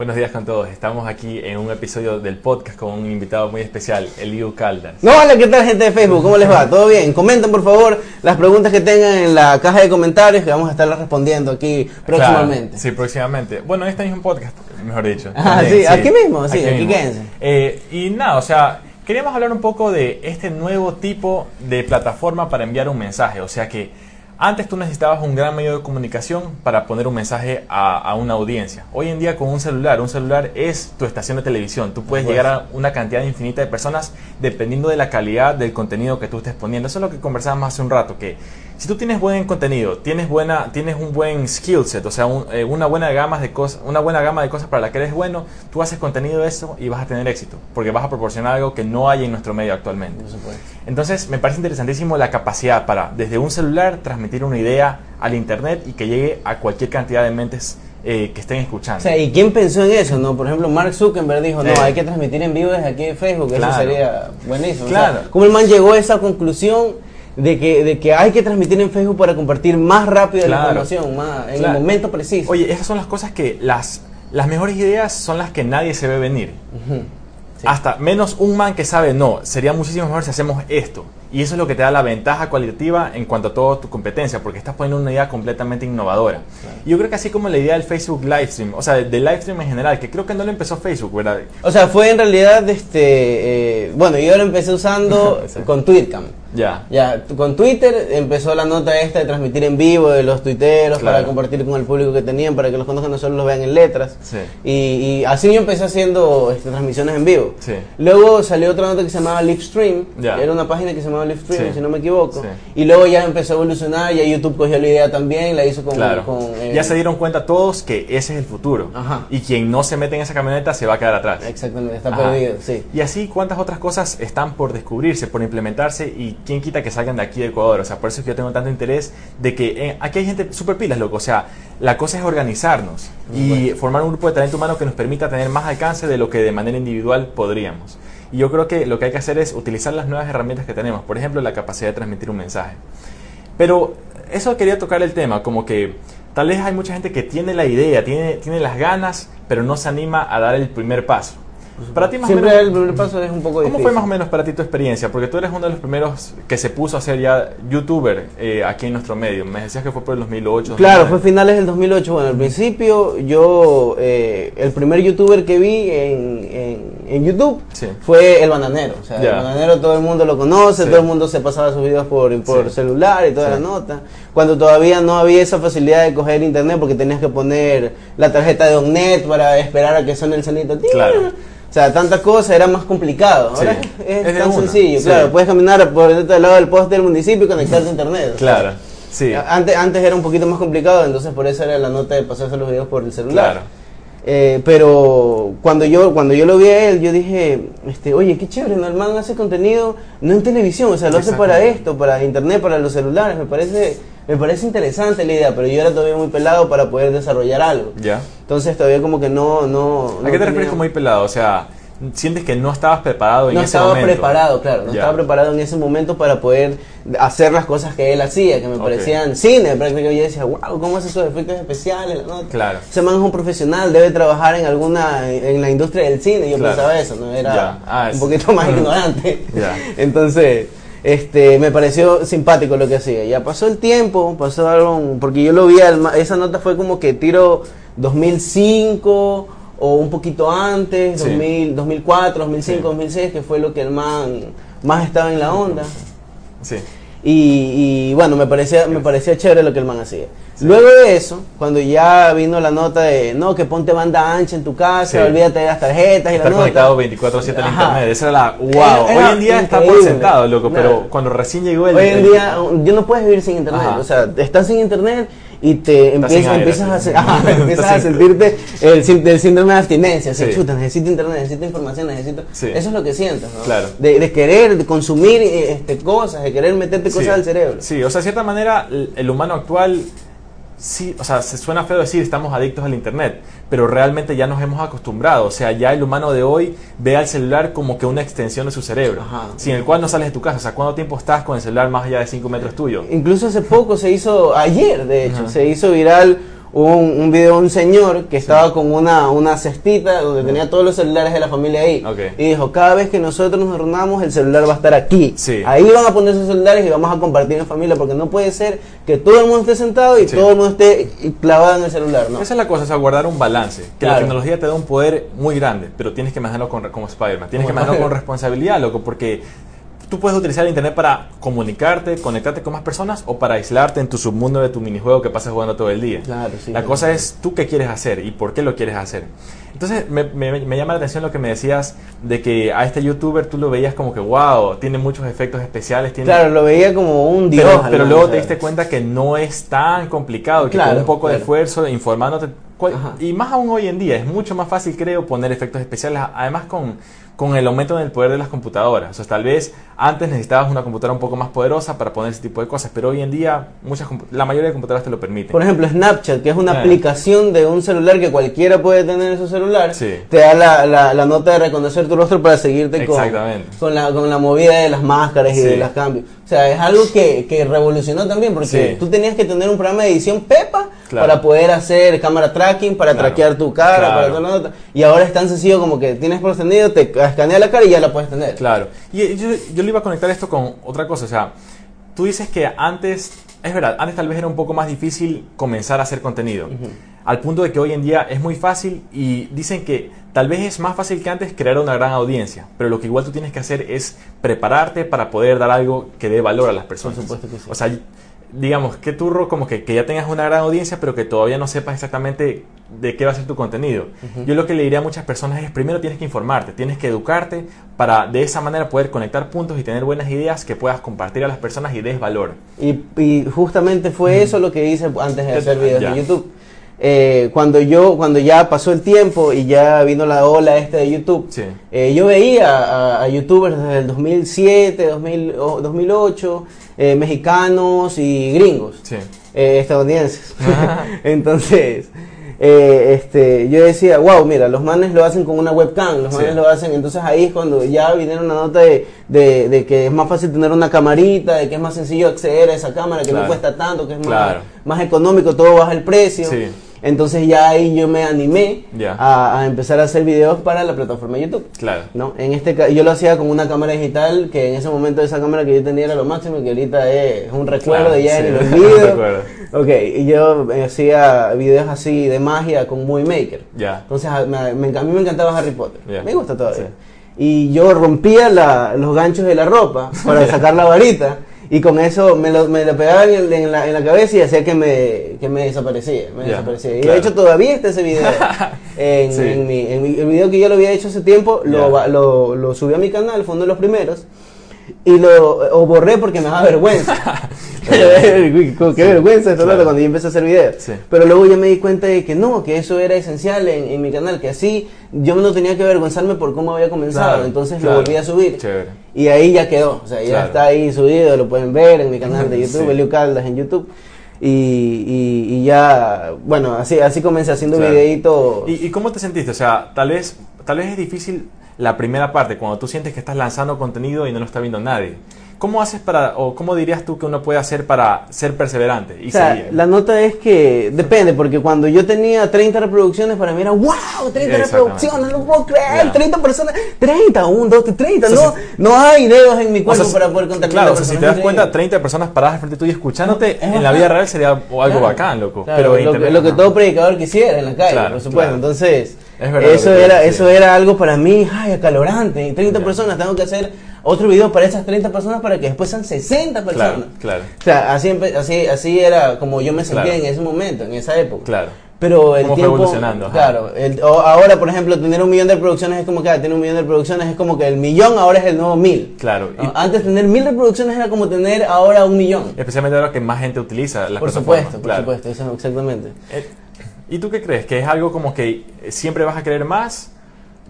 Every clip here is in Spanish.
Buenos días con todos. Estamos aquí en un episodio del podcast con un invitado muy especial, Eliu Caldas. No, hola, ¿qué tal gente de Facebook? ¿Cómo les va? ¿Todo bien? Comenten por favor las preguntas que tengan en la caja de comentarios que vamos a estarlas respondiendo aquí próximamente. Claro, sí, próximamente. Bueno, este mismo podcast, mejor dicho. Ah, También, sí, aquí mismo, sí, aquí, mismo. quédense. Eh, y nada, o sea, queríamos hablar un poco de este nuevo tipo de plataforma para enviar un mensaje. O sea que antes tú necesitabas un gran medio de comunicación para poner un mensaje a, a, una audiencia. Hoy en día con un celular, un celular es tu estación de televisión. Tú puedes Pues. llegar a una cantidad infinita de personas dependiendo de la calidad del contenido que tú estés poniendo. Eso es lo que conversábamos hace un rato, que si tú tienes buen contenido, tienes, buena, tienes un buen skill set, o sea, un, eh, una, buena gama de cosas, una buena gama de cosas para la que eres bueno, tú haces contenido de eso y vas a tener éxito, porque vas a proporcionar algo que no hay en nuestro medio actualmente. Entonces me parece interesantísimo la capacidad para desde un celular transmitir una idea al internet y que llegue a cualquier cantidad de mentes eh, que estén escuchando. O sea, ¿y quién pensó en eso? no? Por ejemplo, Mark Zuckerberg dijo, no, Eh. hay que transmitir en vivo desde aquí de Facebook, Claro. eso sería buenísimo. O Claro. sea, ¿Cómo el man llegó a esa conclusión de que, de que hay que transmitir en Facebook para compartir más rápido Claro. la información, más, en Claro. el momento preciso? Oye, esas son las cosas que las, las mejores ideas son las que nadie se ve venir. Sí. Hasta menos un man que sabe, no, sería muchísimo mejor si hacemos esto. Y eso es lo que te da la ventaja cualitativa en cuanto a toda tu competencia, porque estás poniendo una idea completamente innovadora. Y yo creo que así como la idea del Facebook Livestream, o sea, del livestream en general, que creo que no lo empezó Facebook, ¿verdad? O sea, fue en realidad, este, eh, bueno, yo lo empecé usando Sí. con Tweetcam. Ya. Ya, con Twitter empezó la nota esta de transmitir en vivo de los tuiteros Claro. para compartir con el público que tenían, para que los conozcan, no solo los vean en letras. Sí. Y, y así yo empecé haciendo este, transmisiones en vivo. Sí. Luego salió otra nota que se llamaba Livestream, Ya. era una página que se llamaba Sí. si no me equivoco. Sí. Y luego ya empezó a evolucionar, ya YouTube cogió la idea también, la hizo con... Claro. con, eh, ya se dieron cuenta todos que ese es el futuro. Ajá. Y quien no se mete en esa camioneta se va a quedar atrás. Exactamente, está Ajá. perdido, sí. Y así, ¿cuántas otras cosas están por descubrirse, por implementarse? Y quién quita que salgan de aquí de Ecuador. O sea, por eso es que yo tengo tanto interés de que eh, aquí hay gente súper pilas, loco. O sea, la cosa es organizarnos y formar un grupo de talento humano que nos permita tener más alcance de lo que de manera individual podríamos. Y yo creo que lo que hay que hacer es utilizar las nuevas herramientas que tenemos. Por ejemplo, la capacidad de transmitir un mensaje. Pero eso quería tocar el tema, como que tal vez hay mucha gente que tiene la idea, tiene, tiene las ganas, pero no se anima a dar el primer paso. Para ti más o Siempre menos, el primer paso es un poco ¿Cómo fue más o menos para ti tu experiencia? Porque tú eres uno de los primeros que se puso a ser ya youtuber eh, aquí en nuestro medio. Me decías que fue por el 2008. Claro, fue 2009. finales del 2008. Bueno, al principio yo, eh, el primer youtuber que vi en, en, en YouTube Sí. fue El Bananero. O sea. El Bananero todo el mundo lo conoce, Sí. todo el mundo se pasaba sus videos por, por Sí. celular y toda Sí. la nota. Cuando todavía no había esa facilidad de coger internet porque tenías que poner la tarjeta de Onnet para esperar a que suene el sonido. Claro. O sea, tantas cosas era más complicado. Ahora Sí. es, tan sencillo, Sí. claro. Puedes caminar por el otro lado del poste del municipio y conectarte a internet. Claro, sí. antes, antes era un poquito más complicado, entonces por eso era la nota de pasarse los videos por el celular. Claro. Eh, pero cuando yo cuando yo lo vi a él, yo dije, este, oye, qué chévere, ¿no? el man hace contenido no en televisión, o sea, lo hace para esto, para internet, para los celulares, me parece me parece interesante la idea, pero yo era todavía muy pelado para poder desarrollar algo. ¿Ya? Entonces todavía como que no no ¿A no qué te refieres con muy pelado? O sea, ¿sientes que no estabas preparado en no ese estaba momento? preparado, claro, no estaba preparado en ese momento para poder hacer las cosas que él hacía, que me Ok. parecían cine, prácticamente yo decía, wow, ¿cómo hace esos efectos especiales? nota?". Claro. Ese man es un profesional, debe trabajar en alguna, en la industria del cine, yo Claro. pensaba eso, ¿no? Era. Ah, un poquito más ignorante. Entonces, este, me pareció simpático lo que hacía. Ya pasó el tiempo, pasaron, porque yo lo vi, esa nota fue como que tiro 2005 o un poquito antes, Sí. 2000, 2004, 2005, Sí. 2006, que fue lo que el man más estaba en la onda. Sí. Y, y, bueno, me parecía, me parecía chévere lo que el man hacía. Sí. Luego de eso, cuando ya vino la nota de, no, que ponte banda ancha en tu casa, Sí. olvídate de las tarjetas y Estar la conectado nota. 24/7 al internet. Esa era la wow. Era- era Hoy en día está por sentado, loco, pero cuando recién llegó el Hoy en el- día yo no puedes vivir sin internet, Ajá. o sea, estás sin internet y te empiezas, aire, empiezas, a, sí. ajá, empiezas a sentirte el, del síndrome de abstinencia, así, Sí. chuta, necesito internet, necesito información, necesito... Sí. Eso es lo que sientes, ¿no? Claro. De, de querer de consumir eh, este, cosas, de querer meterte cosas al cerebro. Sí, o sea, de cierta manera, el, el humano actual, sí, o sea, se suena feo decir estamos adictos al internet, pero realmente ya nos hemos acostumbrado. O sea, ya el humano de hoy ve al celular como que una extensión de su cerebro, Ajá. sin el cual no sales de tu casa. O sea, ¿cuánto tiempo estás con el celular más allá de 5 metros tuyo? Incluso hace poco se hizo, ayer de hecho, Ajá. se hizo viral hubo un, un video de un señor que estaba con una, una cestita donde tenía todos los celulares de la familia ahí. Ok. Y dijo, cada vez que nosotros nos reunamos, el celular va a estar aquí. Sí. Ahí van a poner sus celulares y vamos a compartir en familia, porque no puede ser que todo el mundo esté sentado y Sí. todo el mundo esté clavado en el celular, ¿no? Esa es la cosa, o sea, guardar un balance. Que la tecnología te da un poder muy grande, pero tienes que manejarlo con, como Spider-Man. Tienes Como que manejarlo con responsabilidad, loco, porque tú puedes utilizar el internet para comunicarte, conectarte con más personas o para aislarte en tu submundo de tu minijuego que pasas jugando todo el día. Claro, sí. la cosa es tú qué quieres hacer y por qué lo quieres hacer. Entonces me, me- me llama la atención lo que me decías de que a este youtuber tú lo veías como que wow, tiene muchos efectos especiales, tiene Claro, lo veía como un dios. pero, pero luego te diste cuenta que no es tan complicado, que Claro, con un poco de esfuerzo, informándote, cual- y más aún hoy en día, es mucho más fácil, creo, poner efectos especiales, además con, con el aumento del poder de las computadoras. O sea, tal vez antes necesitabas una computadora un poco más poderosa para poner ese tipo de cosas, pero hoy en día muchas, la mayoría de computadoras te lo permiten. Por ejemplo, Snapchat, que es una Ah. aplicación de un celular que cualquiera puede tener en su celular, Sí. te da la, la- la nota de reconocer tu rostro para seguirte con, con, la, con la movida de las máscaras y Sí. de los cambios. O sea, es algo que, que revolucionó también, porque Sí. tú tenías que tener un programa de edición Pepa Claro. para poder hacer cámara tracking, para Claro. traquear tu cara, Claro. para nota. Y ahora es tan sencillo como que tienes por extendido, te escanea la cara y ya la puedes tener. Claro. Y yo, yo le iba a conectar esto con otra cosa. O sea, tú dices que antes, es verdad, antes tal vez era un poco más difícil comenzar a hacer contenido. Al punto de que hoy en día es muy fácil y dicen que tal vez es más fácil que antes crear una gran audiencia. Pero lo que igual tú tienes que hacer es prepararte para poder dar algo que dé valor a las personas. Por supuesto que sí. O sea, digamos, qué turro como que, que ya tengas una gran audiencia, pero que todavía no sepas exactamente de qué va a ser tu contenido. Yo lo que le diría a muchas personas es, primero tienes que informarte, tienes que educarte para de esa manera poder conectar puntos y tener buenas ideas que puedas compartir a las personas y des valor. Y, y justamente fue eso lo que hice antes de hacer videos ya. de YouTube. Eh, cuando yo, cuando ya pasó el tiempo y ya vino la ola esta de YouTube, Sí. eh, yo veía a, a youtubers desde el 2007, 2000, o 2008, eh, mexicanos y gringos, Sí. eh, estadounidenses. Ah. Entonces, eh, este, yo decía, wow, mira, los manes lo hacen con una webcam, los Sí. manes lo hacen, entonces ahí es cuando ya vinieron una nota de, de, de que es más fácil tener una camarita, de que es más sencillo acceder a esa cámara, que Claro. no cuesta tanto, que es más, económico, todo baja el precio. Sí. Entonces ya ahí yo me animé a, a empezar a hacer videos para la plataforma YouTube. Claro. ¿no? En este yo lo hacía con una cámara digital que en ese momento esa cámara que yo tenía era lo máximo que ahorita es un recuerdo Claro, de ya sí, en el olvido. Ok, y yo hacía videos así de magia con Movie Maker. Ya. Entonces a, me- a mí me encantaba Harry Potter. Me gusta todavía. Sí. Y yo rompía la- los ganchos de la ropa para sacar la varita. Y con eso me lo, me lo pegaba en, la, en la cabeza y hacía que me, que me desaparecía. Me desaparecía. Y claro. de hecho todavía está ese video. en, Sí. en mi, en mi- el video que yo lo había hecho hace tiempo, lo, va- lo, lo subí a mi canal, fue uno de los primeros. Y lo o borré porque me daba vergüenza. Qué vergüenza claro. cuando yo empecé a hacer videos. Sí. Pero luego ya me di cuenta de que no, que eso era esencial en, en mi canal, que así yo no tenía que avergonzarme por cómo había comenzado. Claro, entonces claro. lo volví a subir. Chévere. Y ahí ya quedó. O sea, ya está ahí subido, lo pueden ver en mi canal de YouTube, Sí. Elio Caldas en YouTube. Y, y, y ya, bueno, así, así comencé haciendo videitos. ¿Y, y cómo te sentiste? O sea, tal vez, tal vez es difícil la primera parte, cuando tú sientes que estás lanzando contenido y no lo está viendo nadie. ¿Cómo haces para, o cómo dirías tú que uno puede hacer para ser perseverante y O sea, seguir? la nota es que depende, porque cuando yo tenía 30 reproducciones, para mí era wow, 30 Exactamente. reproducciones, no puedo creer, Ya. 30 personas, 30, 1, 2, 30, O sea, no, no hay dedos en mi O cuerpo sea, para poder contactar Claro, a o sea, si te das cuenta, increíble. 30 personas paradas frente tuyo escuchándote, Es en la vida real sería algo Claro. bacán, loco. Claro, pero lo, que- internet lo que no. todo predicador quisiera en la calle, Claro, por supuesto. Entonces, Es verdad eso tú era, eso era algo para mí, ay, acalorante. Y 30 Ya. personas, tengo que hacer otro video para esas 30 personas para que después sean 60 personas. Claro, claro, O sea, así, así, así era como yo me sentía Claro. en ese momento, en esa época. claro. Pero el Cómo fue tiempo, evolucionando, ajá. claro, el- ahora por ejemplo tener un millón de reproducciones es como que ah, tener un millón de reproducciones es como que el millón ahora es el nuevo mil. Claro. ¿no? Antes tener mil reproducciones era como tener ahora un millón. Especialmente ahora que más gente utiliza las Por plataformas, supuesto, por claro. supuesto, eso exactamente. Eh, ¿Y tú qué crees? ¿Que es algo como que siempre vas a querer más?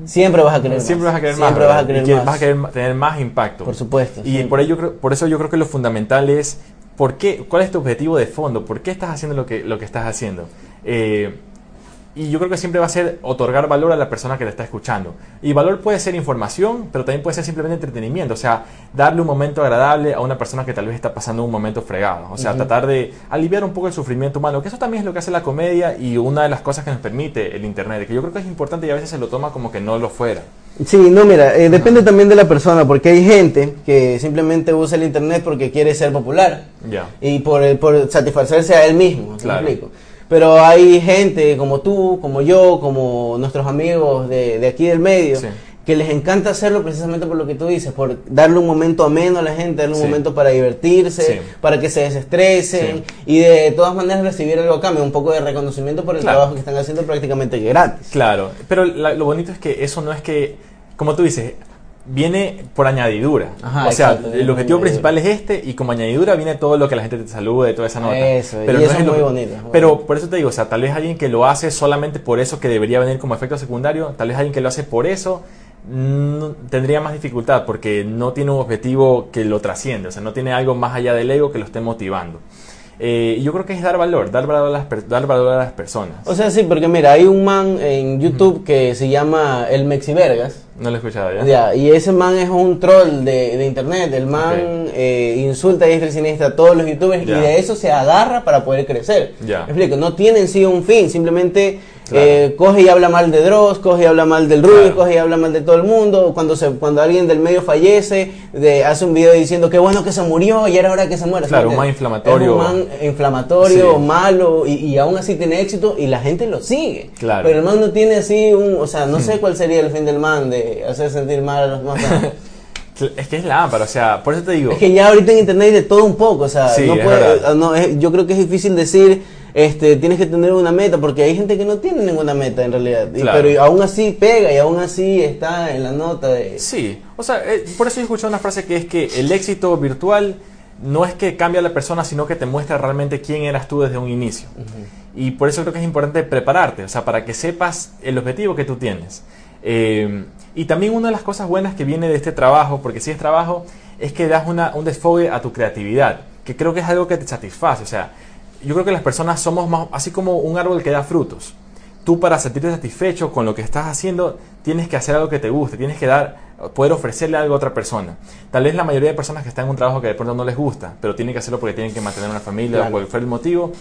Siempre vas a querer Siempre más. vas a querer más. Siempre vas a querer y más. vas a querer tener más impacto. Por supuesto. Y siempre. por, ello, por eso yo creo que lo fundamental es, ¿por qué, ¿cuál es tu objetivo de fondo? ¿Por qué estás haciendo lo que, lo que estás haciendo? Eh, y yo creo que siempre va a ser otorgar valor a la persona que te está escuchando. Y valor puede ser información, pero también puede ser simplemente entretenimiento. O sea, darle un momento agradable a una persona que tal vez está pasando un momento fregado. O sea, tratar de aliviar un poco el sufrimiento humano. Que eso también es lo que hace la comedia y una de las cosas que nos permite el Internet. Que yo creo que es importante y a veces se lo toma como que no lo fuera. Sí, no, mira, eh, depende también de la persona, porque hay gente que simplemente usa el Internet porque quiere ser popular. Ya. Y por, por satisfacerse a él mismo. ¿me Claro. explico? Pero hay gente como tú, como yo, como nuestros amigos de, de aquí del medio, Sí. que les encanta hacerlo precisamente por lo que tú dices, por darle un momento ameno a la gente, darle un Sí. momento para divertirse, Sí. para que se desestresen y de todas maneras recibir algo a cambio, un poco de reconocimiento por el Claro. trabajo que están haciendo prácticamente gratis. Claro, pero la- lo bonito es que eso no es que, como tú dices, viene por añadidura. Ajá, o sea, exacto, el objetivo principal es este y como añadidura viene todo lo que la gente te salude, toda esa nota. Eso, y no eso es lo- muy bonito, Pero por eso te digo, o sea, tal vez alguien que lo hace solamente por eso que debería venir como efecto secundario, tal vez alguien que lo hace por eso no- tendría más dificultad porque no tiene un objetivo que lo trasciende, o sea, no tiene algo más allá del ego que lo esté motivando. Eh, y yo creo que es dar valor, dar valor a las, dar valor a las personas. O sea, sí, porque mira, hay un man en YouTube que se llama El Mexivergas. No lo he escuchado ya. Ya, y ese man es un troll de, de internet. El man eh, insulta a diestra y siniestra a todos los youtubers Ya. y de eso se agarra para poder crecer. Ya. Me explico, no tiene en sí un fin, simplemente Claro. eh, coge y habla mal de Dross, coge y habla mal del Claro. coge y habla mal de todo el mundo. Cuando se cuando alguien del medio fallece, de, hace un video diciendo que bueno que se murió y era hora que se muera. Claro, ¿sí un man inflamatorio. Un man inflamatorio, Sí. malo y, y aún así tiene éxito y la gente lo sigue. Claro. Pero el man no tiene así un, o sea, no sé cuál sería el fin del man de hacer sentir mal a los demás. Es que es la ámpara, o sea, por eso te digo. es que ya ahorita en internet hay de todo un poco, o sea, Sí, no puede- ah, no, es- yo creo que es difícil decir, este, tienes que tener una meta, porque hay gente que no tiene ninguna meta en realidad, y- Claro. pero aún así pega y aún así está en la nota de... Sí, o sea, eh, por eso he escuchado una frase que es que el éxito virtual no es que cambie a la persona, sino que te muestra realmente quién eras tú desde un inicio. Y por eso creo que es importante prepararte, o sea, para que sepas el objetivo que tú tienes. Eh, y también una de las cosas buenas que viene de este trabajo, porque si es trabajo, es que das una, un desfogue a tu creatividad, que creo que es algo que te satisface. O sea, yo creo que las personas somos más, así como un árbol que da frutos. Tú para sentirte satisfecho con lo que estás haciendo, tienes que hacer algo que te guste, tienes que dar, poder ofrecerle algo a otra persona. Tal vez la mayoría de personas que están en un trabajo que de pronto no les gusta, pero tienen que hacerlo porque tienen que mantener una familia Claro. o cualquier motivo,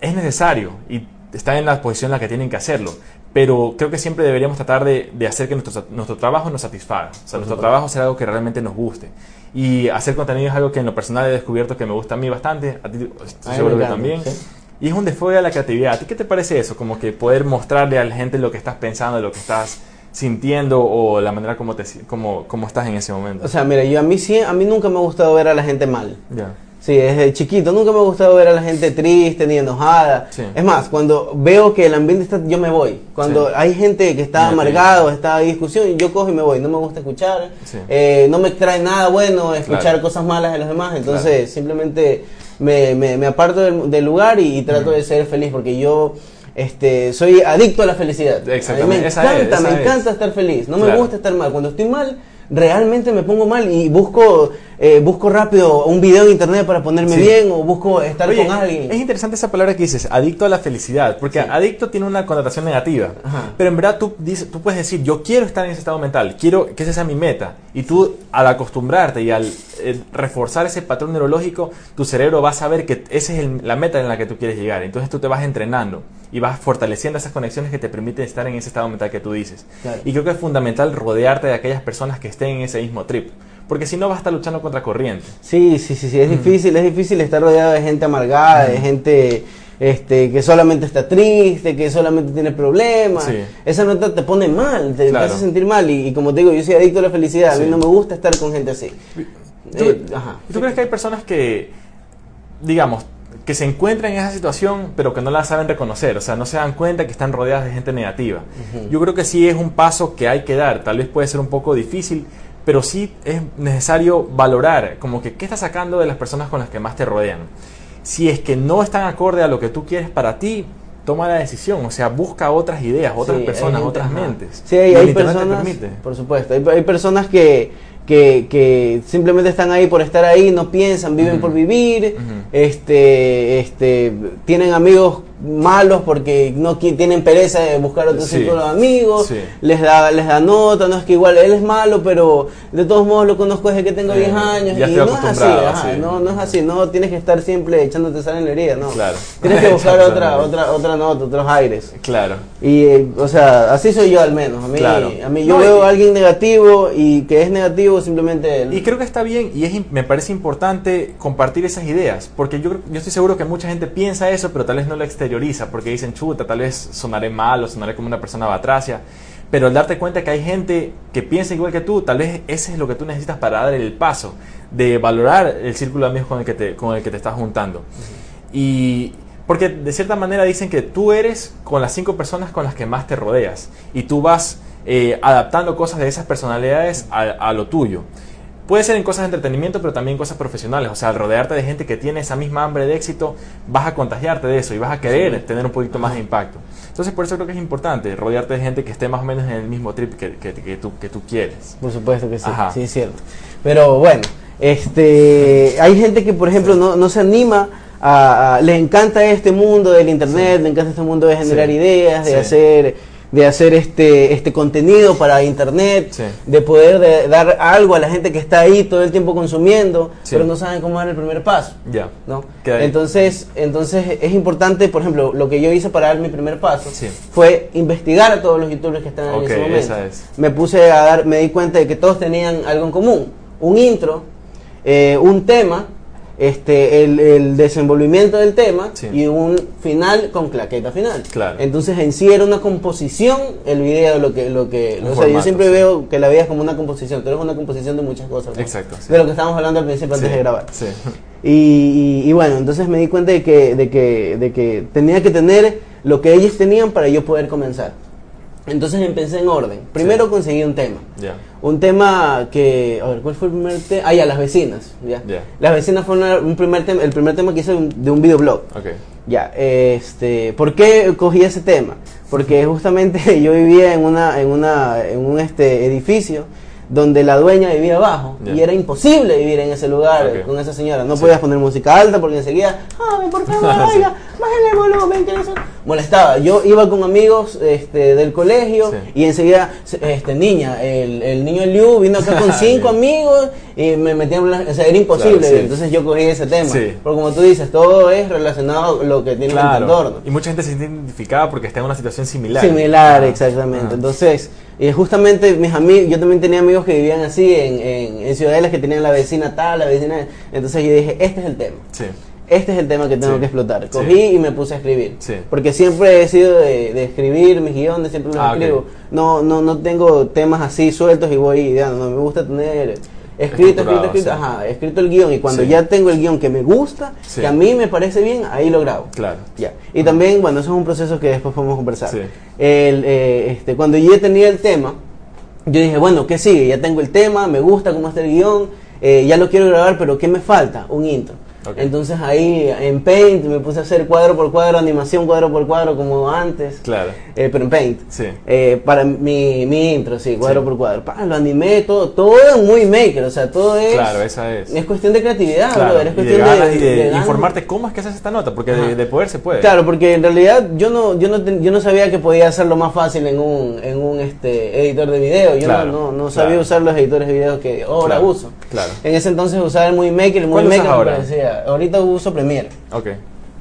es necesario y están en la posición en la que tienen que hacerlo. Pero creo que siempre deberíamos tratar de, de hacer que nuestro, nuestro trabajo nos satisfaga. O sea, nuestro trabajo sea algo que realmente nos guste. Y hacer contenido es algo que en lo personal he descubierto que me gusta a mí bastante. A ti estoy mí seguro me que también. sí. Y es un desfogue a la creatividad. ¿A ti qué te parece eso? Como que poder mostrarle a la gente lo que estás pensando, lo que estás sintiendo o la manera como, te, como, como estás en ese momento. O sea, mira, yo a mí sí, a mí nunca me ha gustado ver a la gente mal. ya. Sí, desde chiquito nunca me ha gustado ver a la gente triste ni enojada. Sí. Es más, cuando veo que el ambiente está, yo me voy. Cuando Sí. hay gente que está amargado, está hay discusión, yo cojo y me voy. No me gusta escuchar. Sí. Eh, no me trae nada bueno escuchar Claro. cosas malas de los demás. Entonces, simplemente me, me- me aparto del, del lugar y, y trato de ser feliz porque yo este, soy adicto a la felicidad. A mí Exactamente, me esa encanta, es, me es. encanta estar feliz. No me Claro. gusta estar mal. Cuando estoy mal, realmente me pongo mal y busco eh, busco rápido un video en internet para ponerme Sí. bien o busco estar Oye, con alguien. Es interesante esa palabra que dices, adicto a la felicidad, porque Sí. adicto tiene una connotación negativa. Ajá. Pero en verdad tú, dices, tú puedes decir, yo quiero estar en ese estado mental, quiero que esa sea mi meta. Y tú al acostumbrarte y al eh, reforzar ese patrón neurológico, tu cerebro va a saber que esa es el- la meta en la que tú quieres llegar. Entonces tú te vas entrenando y vas fortaleciendo esas conexiones que te permiten estar en ese estado mental que tú dices. Claro. Y creo que es fundamental rodearte de aquellas personas que estén en ese mismo trip. Porque si no vas a estar luchando contra corriente. Sí, sí, sí, sí, es difícil, es difícil estar rodeado de gente amargada, de gente este, que solamente está triste, que solamente tiene problemas. Sí. Esa nota te pone mal, te, te Claro. hace sentir mal. Y, y como te digo, yo soy adicto a la felicidad, a mí no me gusta estar con gente así. ¿Tú, Eh, ajá. ¿y tú crees que hay personas que, digamos, que se encuentran en esa situación, pero que no la saben reconocer? O sea, no se dan cuenta que están rodeadas de gente negativa. Yo creo que sí es un paso que hay que dar. Tal vez puede ser un poco difícil, pero sí es necesario valorar, como que, ¿qué estás sacando de las personas con las que más te rodean? Si es que no están acorde a lo que tú quieres para ti, toma la decisión. O sea, busca otras ideas, otras Sí, personas, otras mentes. Sí, hay, hay te personas, permite. por supuesto, hay, hay personas que, que, que simplemente están ahí por estar ahí, no piensan, viven por vivir, este, este, tienen amigos malos porque no tienen pereza de buscar otro Sí. círculo de amigos, Sí. les da les da nota, no es que igual él es malo, pero de todos modos lo conozco desde que tengo Eh, 10 años ya y estoy no es así, acostumbrado, ajá, sí. no, no es así, no tienes que estar siempre echándote sal en la herida, no. Claro. Tienes que buscar otra otra otra nota, otros aires. Claro. Y, eh, o sea, así soy yo al menos. A mí, Claro. a mí yo No, veo y- a alguien negativo y que es negativo simplemente... Y creo que está bien y es, me parece importante compartir esas ideas, porque yo, creo- yo estoy seguro que mucha gente piensa eso, pero tal vez no lo exterioriza, porque dicen, chuta, tal vez sonaré mal o sonaré como una persona batracia. Pero al darte cuenta que hay gente que piensa igual que tú, tal vez ese es lo que tú necesitas para dar el paso de valorar el círculo de amigos con el que te, con el que te estás juntando. Y porque de cierta manera dicen que tú eres con las cinco personas con las que más te rodeas y tú vas eh, adaptando cosas de esas personalidades a, a lo tuyo. Puede ser en cosas de entretenimiento, pero también en cosas profesionales. O sea, al rodearte de gente que tiene esa misma hambre de éxito, vas a contagiarte de eso y vas a querer tener un poquito más de impacto. Entonces, por eso creo que es importante rodearte de gente que esté más o menos en el mismo trip que, que, que tú, que tú quieres. Por supuesto que sí, Ajá. sí es cierto. Pero bueno, este, hay gente que por ejemplo no, no se anima a, a- le encanta este mundo del internet, le encanta este mundo de generar Sí. ideas, de Sí. hacer de hacer este este contenido para internet, Sí. de poder de- dar algo a la gente que está ahí todo el tiempo consumiendo, Sí. pero no saben cómo dar el primer paso. Ya. ¿no? Entonces, entonces es importante, por ejemplo, lo que yo hice para dar mi primer paso Sí. fue investigar a todos los youtubers que están en ese momento. esa es. Me puse a dar, me di cuenta de que todos tenían algo en común, un intro, eh, un tema, este, el, el desenvolvimiento del tema Sí. y un final con claqueta final. Claro. Entonces en sí era una composición el video, lo que, lo que, Un o sea, yo siempre sí. veo que la vida es como una composición, pero es una composición de muchas cosas. ¿no? Exacto, sí. De lo que estábamos hablando al principio antes de grabar. Y- y bueno, entonces me di cuenta de que, de, que, de que tenía que tener lo que ellos tenían para yo poder comenzar. Entonces empecé en orden. Primero Sí. conseguí un tema. Un tema que, a ver, ¿cuál fue el primer tema? Ah, ya, Las Vecinas. Ya. Las Vecinas fue una- un primer tema, el primer tema que hice de un- de un videoblog. Ok. Ya, este, ¿por qué cogí ese tema? Porque justamente yo vivía en una, en una, en un este edificio donde la dueña vivía abajo y era imposible vivir en ese lugar con esa señora. No Sí. podías poner música alta porque enseguida, ay, por favor, oiga, bájale el volumen, que eso molestaba. Yo iba con amigos este, del colegio Sí. y enseguida, este, niña, el, el niño Liu vino acá con cinco amigos y me la- o sea, era imposible. Claro, sí. Entonces yo cogí ese tema. Porque como tú dices, todo es relacionado a lo que tiene Claro. entorno. Y mucha gente se siente identificada porque está en una situación similar. Similar, exactamente. Entonces, eh, justamente mis amigos, yo también tenía amigos que vivían así en, en, en ciudadelas que tenían la vecina tal, la vecina. Entonces yo dije, este es el tema. Sí. Este es el tema que tengo Sí. que explotar. Sí. Cogí y me puse a escribir. Porque siempre he sido de, de escribir mis guiones, siempre los Ah, escribo. No, no, no tengo temas así sueltos y voy ideando. No, me gusta tener escrito, escrito, escrito, sí. ajá, escrito el guion. Y cuando Sí. ya tengo el guion que me gusta, Sí. que a mí me parece bien, ahí lo grabo. Claro. Ya. Y también, bueno, eso es un proceso que después podemos conversar. Sí. El, eh, este, cuando yo ya tenía el tema, yo dije, bueno, ¿qué sigue? Ya tengo el tema, me gusta cómo está el guion, eh, ya lo quiero grabar, pero ¿qué me falta? Un intro. Entonces ahí en Paint me puse a hacer cuadro por cuadro, animación cuadro por cuadro como antes, Claro. eh, pero en Paint. Sí. Eh, para mi, mi intro, sí, cuadro Sí. por cuadro. Pa, lo animé todo, todo es muy maker, o sea, todo es... Claro, esa es. Es cuestión de creatividad, Claro, brother, es y de cuestión ganas y de, informarte cómo es que haces esta nota, porque de, de poder se puede. Claro, porque en realidad yo no, yo no, ten- yo no sabía que podía hacerlo más fácil en un, en un este, editor de video. Yo Claro, no, no, no sabía claro. usar los editores de video que ahora uso. claro. En ese entonces usaba el Movie Maker, el Movie ¿Cuál usas Maker ahora? Ahorita uso Premiere. Ok.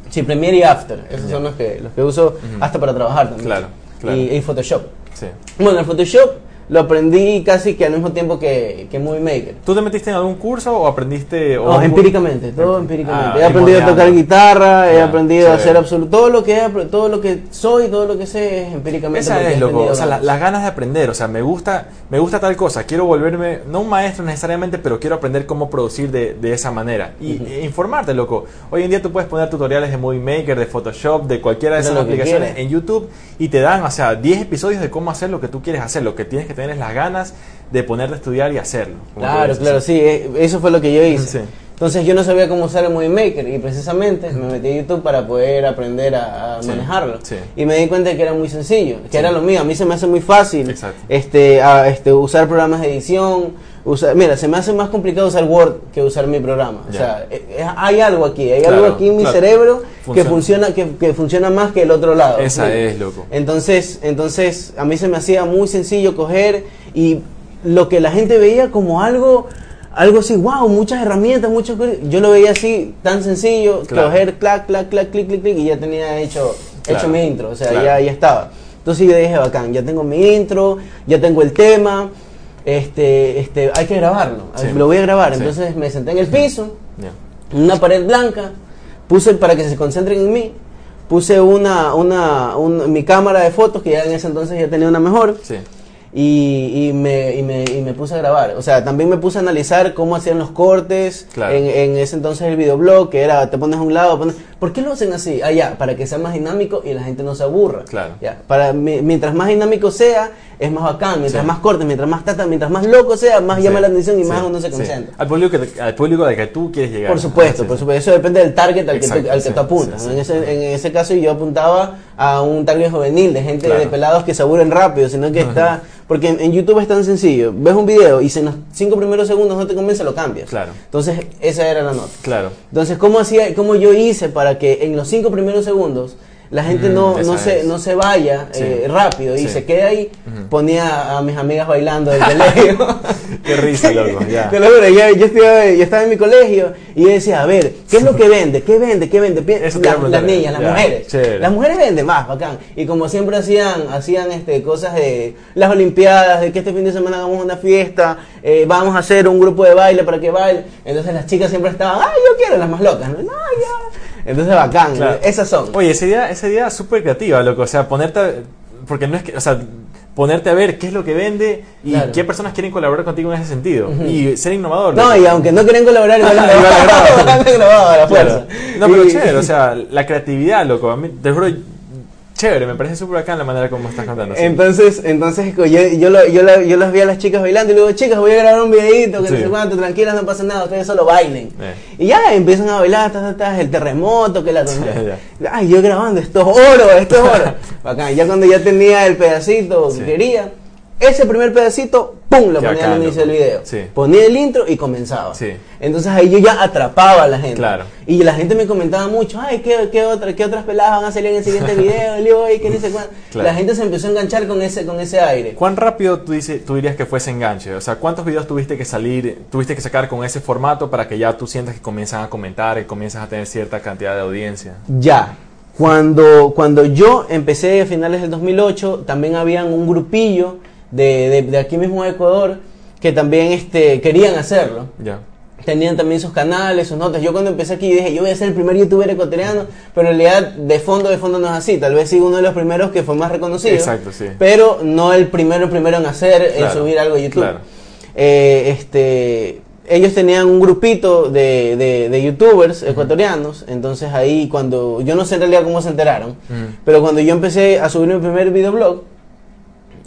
Sí, Premiere y After. Esos son los que, los que uso hasta para trabajar también. Claro, claro. Y, y Photoshop. Sí. Bueno, el Photoshop lo aprendí casi que al mismo tiempo que, que Movie Maker. ¿Tú te metiste en algún curso o aprendiste? o No, empíricamente, todo empíricamente. Ah, he aprendido a tocar guitarra, he aprendido a hacer absoluto todo lo que he todo lo que soy, todo lo que sé es empíricamente. Esa es, loco. O sea, la- las ganas de aprender. O sea, me gusta, me gusta tal cosa. Quiero volverme, no un maestro necesariamente, pero quiero aprender cómo producir de, de esa manera. Y e informarte, loco. Hoy en día tú puedes poner tutoriales de Movie Maker, de Photoshop, de cualquiera de esas aplicaciones en YouTube y te dan, o sea, 10 episodios de cómo hacer lo que tú quieres hacer. Lo que tienes que tener es las ganas de ponerte a estudiar y hacerlo. Claro, claro, sí, eh, eso fue lo que yo hice. Sí. Entonces yo no sabía cómo usar el Movie Maker y precisamente me metí a YouTube para poder aprender a, a Sí, manejarlo. sí. Y me di cuenta de que era muy sencillo, que Sí. era lo mío. A mí se me hace muy fácil Exacto. este, a- este, usar programas de edición. Usar, mira, se me hace más complicado usar Word que usar mi programa. O Ya. sea, eh, eh, hay algo aquí, hay Claro, algo aquí en mi claro. cerebro que Funciona. funciona, que, que funciona más que el otro lado. Esa Sí. es, loco. Entonces, entonces a mí se me hacía muy sencillo coger y lo que la gente veía como algo, algo así, wow, muchas herramientas, muchas cosas. Yo lo veía así, tan sencillo, Claro. coger, clac, clac, clac, clic, clic, clic, y ya tenía hecho, hecho mi intro, o sea, ya, ya estaba. Entonces yo dije, bacán, ya tengo mi intro, ya tengo el tema, este, este, hay que grabarlo, Sí. lo voy a grabar. Sí. Entonces me senté en el piso, Ya. una pared blanca, puse para que se concentren en mí, puse una, una, un- mi cámara de fotos, que ya en ese entonces ya tenía una mejor, Sí. y, y me, y, me, y me puse a grabar. O sea, también me puse a analizar cómo hacían los cortes, Claro. en, en ese entonces el videoblog, que era, te pones a un lado, pones- ¿por qué lo hacen así? Ah, ya, para que sea más dinámico y la gente no se aburra. Claro. Ya, para, mi- mientras más dinámico sea, es más bacán, mientras Sí. más corte, mientras más tata, mientras más loco sea, más llama la atención y más uno se concentra. Al público, que, al público al que tú quieres llegar. Por supuesto, Ah, por supuesto. Eso depende del target al que, tú, al que tú apuntas. en, ese, en ese caso yo apuntaba a un target juvenil, de gente Claro. de pelados que se aburren rápido, sino que está... Porque en, en YouTube es tan sencillo. Ves un video y si en los cinco primeros segundos no te convence, lo cambias. Claro. Entonces, esa era la nota. Claro. Entonces, ¿cómo, hacía, cómo yo hice para que en los cinco primeros segundos la gente Mm, no, esa no, se, no se vaya Sí. eh, rápido y Sí. se quede ahí? Ponía a mis amigas bailando del colegio. Qué risa, loco. Ya. Te lo juro, yo, yo estaba, yo estaba en mi colegio y yo decía, a ver, ¿qué es lo que vende? ¿Qué vende? ¿Qué vende? La- las niñas, las Ya, mujeres. chévere. Las mujeres venden más, bacán. Y como siempre hacían, hacían este, cosas de las olimpiadas, de que este fin de semana hagamos una fiesta, eh, vamos a hacer un grupo de baile para que baile. Entonces las chicas siempre estaban, ay, yo quiero, las más locas. ¿no? No, ya. Entonces bacán, Claro. esas son. Oye, esa idea, esa idea súper creativa, loco. O sea, ponerte. a- porque no es que. O sea, ponerte a ver qué es lo que vende y Claro. qué personas quieren colaborar contigo en ese sentido. Y ser innovador. No, loco. y aunque no quieren colaborar, igual han grabado, a la Claro. fuerza. No, pero Y- chévere, o sea, la creatividad, loco. A mí, te juro, chévere, me parece súper acá la manera como estás contando. sí. Entonces, entonces yo, yo, lo- yo, yo las vi a las chicas bailando y luego, chicas, voy a grabar un videito, que no Sí. sé cuánto, tranquilas, no pasa nada, ustedes solo bailen. Eh. Y ya empiezan a bailar, ta, ta, el terremoto, que la Ya, Ay, yo grabando, esto es oro, esto es oro. Bacán, ya cuando ya tenía el pedacito que Sí. quería, ese primer pedacito, ¡pum! lo ponía al inicio del video. Sí. Ponía el intro y comenzaba. Sí. Entonces ahí yo ya atrapaba a la gente. Claro. Y la gente me comentaba mucho, ay, ¿qué, qué, otra, qué otras peladas van a salir en el siguiente video? Y yo, ay, ¿qué ni sé cuánto. Claro. La gente se empezó a enganchar con ese, con ese aire. ¿Cuán rápido tú, dices, tú dirías que fue ese enganche? O sea, ¿cuántos videos tuviste que salir, tuviste que sacar con ese formato para que ya tú sientas que comienzan a comentar y comienzas a tener cierta cantidad de audiencia? Ya. Cuando, cuando yo empecé a finales del 2008, también habían un grupillo de, de, de aquí mismo de Ecuador que también este, querían hacerlo. Ya. Tenían también sus canales, sus notas. Yo cuando empecé aquí dije, yo voy a ser el primer youtuber ecuatoriano, pero en realidad de fondo, de fondo no es así. Tal vez sí uno de los primeros que fue más reconocido. Exacto, sí. Pero no el primero, el primero en hacer, en subir algo a YouTube. claro. Eh, este, ellos tenían un grupito de, de- de youtubers ecuatorianos, entonces ahí cuando, yo no sé en realidad cómo se enteraron, Ujú. pero cuando yo empecé a subir mi primer videoblog,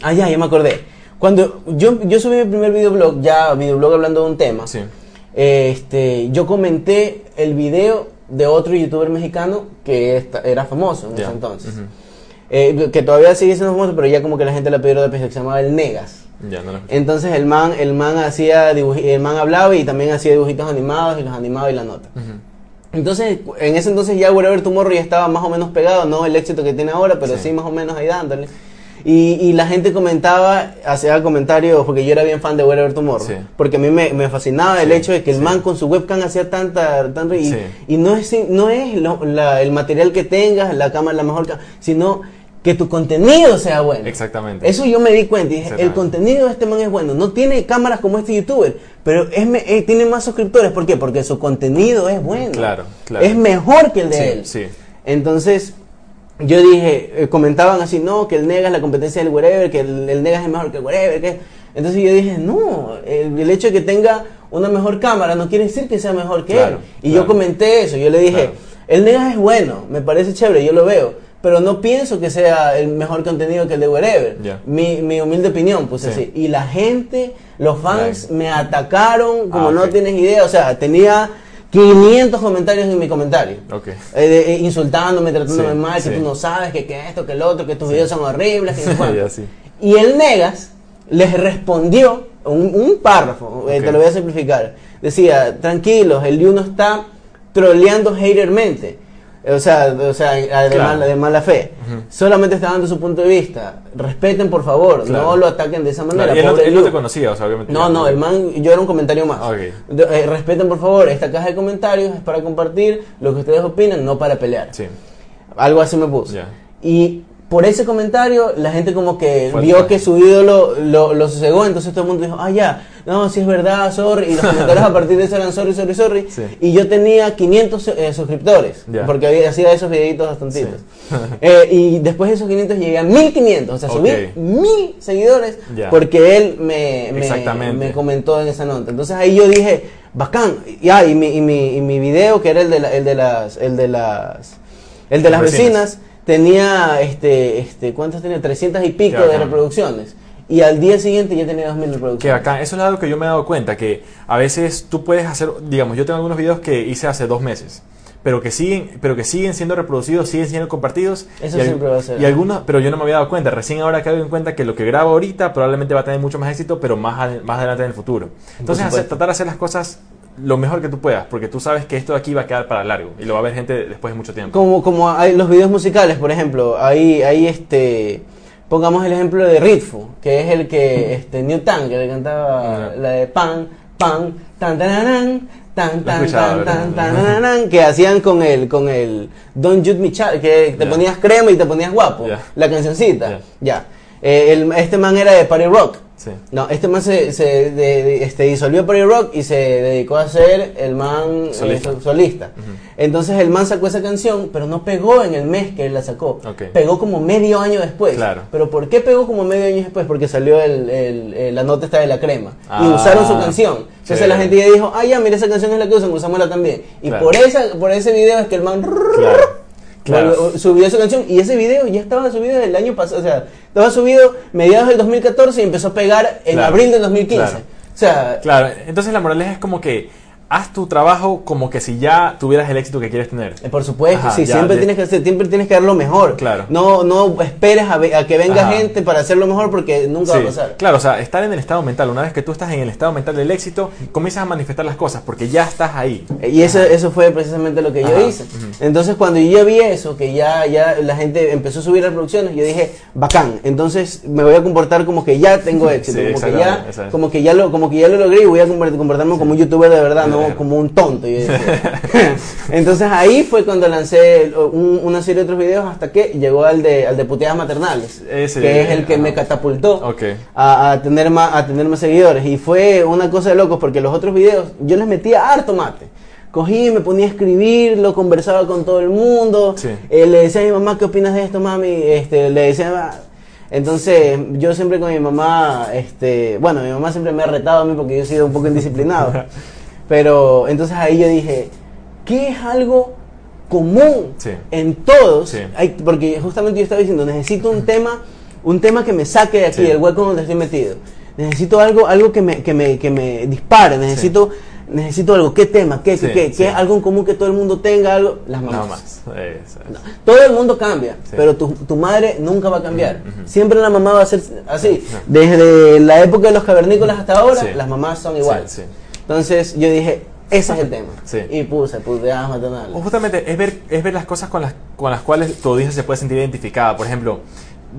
ah ya, ya me acordé, cuando yo, yo subí mi primer videoblog, ya videoblog hablando de un tema, Sí. eh, este, yo comenté el video de otro youtuber mexicano que esta- era famoso en ese entonces. Eh, que todavía sigue siendo famoso, pero ya como que la gente le pidió de que se llamaba El Negas. Ya, no. Entonces el man, el man hacía el man hablaba y también hacía dibujitos animados y los animaba y la nota. Entonces, en ese entonces ya Wherever Tomorrow ya estaba más o menos pegado, no el éxito que tiene ahora, pero sí, Sí. más o menos ahí dándole. Y, y la gente comentaba, hacía comentarios, porque yo era bien fan de Wherever Tomorrow, Sí. porque a mí me, me fascinaba el Sí, hecho de que el sí. man con su webcam hacía tanta, tanta y, y no es, no es lo- la- el material que tengas, la cámara, la mejor sino que tu contenido sea bueno. Exactamente. Eso yo me di cuenta dije, el contenido de este man es bueno. No tiene cámaras como este youtuber, pero es eh, tiene más suscriptores. ¿Por qué? Porque su contenido es bueno. Claro, claro. Es mejor que el de Sí, él. sí. Entonces, yo dije, eh, comentaban así, no, que el Negas es la competencia del wherever, que el, el Negas es mejor que el wherever. Que... Entonces yo dije, no, el, el hecho de que tenga una mejor cámara no quiere decir que sea mejor que Claro, él. Y claro. yo comenté eso, yo le dije, Claro. el Negas es bueno, me parece chévere, yo lo veo. Pero no pienso que sea el mejor contenido que el de Wherever. Mi, mi humilde opinión, pues Sí. así. Y la gente, los fans Like. me atacaron como Ah, no tienes idea. O sea, tenía 500 comentarios en mi comentario. Eh, de- eh, insultándome, tratándome Sí, mal, que sí. tú no sabes, que, que esto, que el otro, que tus videos son horribles, que no sí. Y el Negas les respondió un, un párrafo, eh, te lo voy a simplificar. Decía, tranquilos, el Yuno está troleando hatermente. O sea, o sea de, Claro. mala, de mala fe. Solamente está dando su punto de vista. Respeten, por favor. Claro. No lo ataquen de esa manera. Claro, él, él no te conocía, o sea, obviamente. No, no, el man, yo era un comentario más. Ok. De- eh, respeten, por favor, esta caja de comentarios es para compartir lo que ustedes opinan, no para pelear. Sí. Algo así me puso. Y por ese comentario, la gente como que Fue vio que su ídolo lo, lo sosegó, entonces todo el mundo dijo, ah, ya, no, si es verdad, sorry. Y los comentarios a partir de eso eran sorry, sorry, sorry. Sí. Y yo tenía 500 eh, suscriptores, porque había, hacía esos videitos bastantitos. Sí. Eh, y después de esos 500 llegué a 1500, o sea, subí Ok. 1000 seguidores porque él me, me, comentó en esa nota. Entonces ahí yo dije, bacán. Ya, y mi, y mi, y mi video, que era el de, la- el de las, el de las, el de las Las vecinas. vecinas, tenía, este, este, ¿cuántas tenía? 300 y pico de reproducciones. Y al día siguiente ya tenía 2000 Que reproducciones. acá, eso es algo que yo me he dado cuenta, que a veces tú puedes hacer, digamos, yo tengo algunos videos que hice hace dos meses, pero que siguen, pero que siguen siendo reproducidos, siguen siendo compartidos. Eso y al- siempre va a ser. Y algunos, pero yo no me había dado cuenta, recién ahora caigo en cuenta que lo que grabo ahorita probablemente va a tener mucho más éxito, pero más, más adelante en el futuro. Entonces, hacer- tratar de hacer las cosas lo mejor que tú puedas, porque tú sabes que esto de aquí va a quedar para largo y lo va a ver gente después de mucho tiempo. Como, como hay los videos musicales, por ejemplo, ahí, ahí este, pongamos el ejemplo de Ritfu, que es el que, este, Newton, que le cantaba la de pan, pan, tan, tan, tan, tan, tan, tan, tan, tan, tan, que hacían con el, con el Don't Judge Me Child, que te ponías crema y te ponías guapo, la cancioncita, Ya. ya. Eh, el- este man era de Party Rock. Sí. No, este man se, se de- de- este, disolvió Party Rock y se dedicó a ser el man eh, Solista. Entonces el man sacó esa canción, pero no pegó en el mes que él la sacó. Pegó como medio año después. Claro. Pero ¿por qué pegó como medio año después? Porque salió el, el- el- la nota esta de la crema. y Ah, usaron su canción. Entonces la gente ya dijo, ah, ya, mira, esa canción es la que usan, usámosla también. Y Claro. por, esa, por ese video es que el man Claro. Claro. Subió esa canción y ese video ya estaba subido el año pasado, o sea, estaba subido mediados del 2014 y empezó a pegar en Claro, abril del 2015. claro. O sea, Claro, entonces la moraleja es como que haz tu trabajo como que si ya tuvieras el éxito que quieres tener. eh, por supuesto, Ajá, sí, ya, siempre de- tienes que hacer, siempre tienes que dar lo mejor. Claro. No, no esperes a, a que venga Ajá. gente para hacer lo mejor porque nunca Sí, va a pasar. Claro, o sea, estar en el estado mental. Una vez que tú estás en el estado mental del éxito, comienzas a manifestar las cosas porque ya estás ahí. Y eso, eso fue precisamente lo que yo Ajá, hice. ujú. Entonces cuando yo ya vi eso, que ya, ya la gente empezó a subir reproducciones, yo dije, bacán, entonces me voy a comportar como que ya tengo éxito, Sí, como, que ya, como que ya lo, como que ya lo logré y voy a comport- comportarme como un youtuber de verdad, no Como un tonto. yo decía. entonces ahí fue cuando lancé un- una serie de otros videos hasta que llegó al de, al de puteadas maternales, Ese, que es el que ajá. me catapultó Ok. a, a tener más, a tener más seguidores. Y fue una cosa de locos porque los otros videos yo les metía harto mate. Cogí, me ponía a escribir, lo conversaba con todo el mundo. Sí. Eh, le decía a mi mamá, ¿qué opinas de esto, mami? Este, le decía, "Ah". entonces yo siempre con mi mamá, este, bueno, mi mamá siempre me ha retado a mí porque yo he sido un poco indisciplinado. Pero entonces ahí yo dije, ¿qué es algo común Sí. en todos? Sí. Hay- porque justamente yo estaba diciendo, necesito un tema, un tema que me saque de aquí, Sí. del hueco donde estoy metido. Necesito algo, algo que me, que me, que me dispare, necesito, necesito algo, ¿qué tema? ¿Qué, Sí, qué, qué? sí. ¿Qué? Algo en común que todo el mundo tenga, algo, las mamás. Más. Eso. Todo el mundo cambia, Sí. pero tu, tu madre nunca va a cambiar. Siempre la mamá va a ser así. Desde la época de los cavernícolas hasta ahora, las mamás son igual. Entonces yo dije, ese es el tema. Sí. Y puse puteadas maternales. O justamente es ver, es ver las cosas con las, con las cuales tu audiencia se puede sentir identificada. Por ejemplo,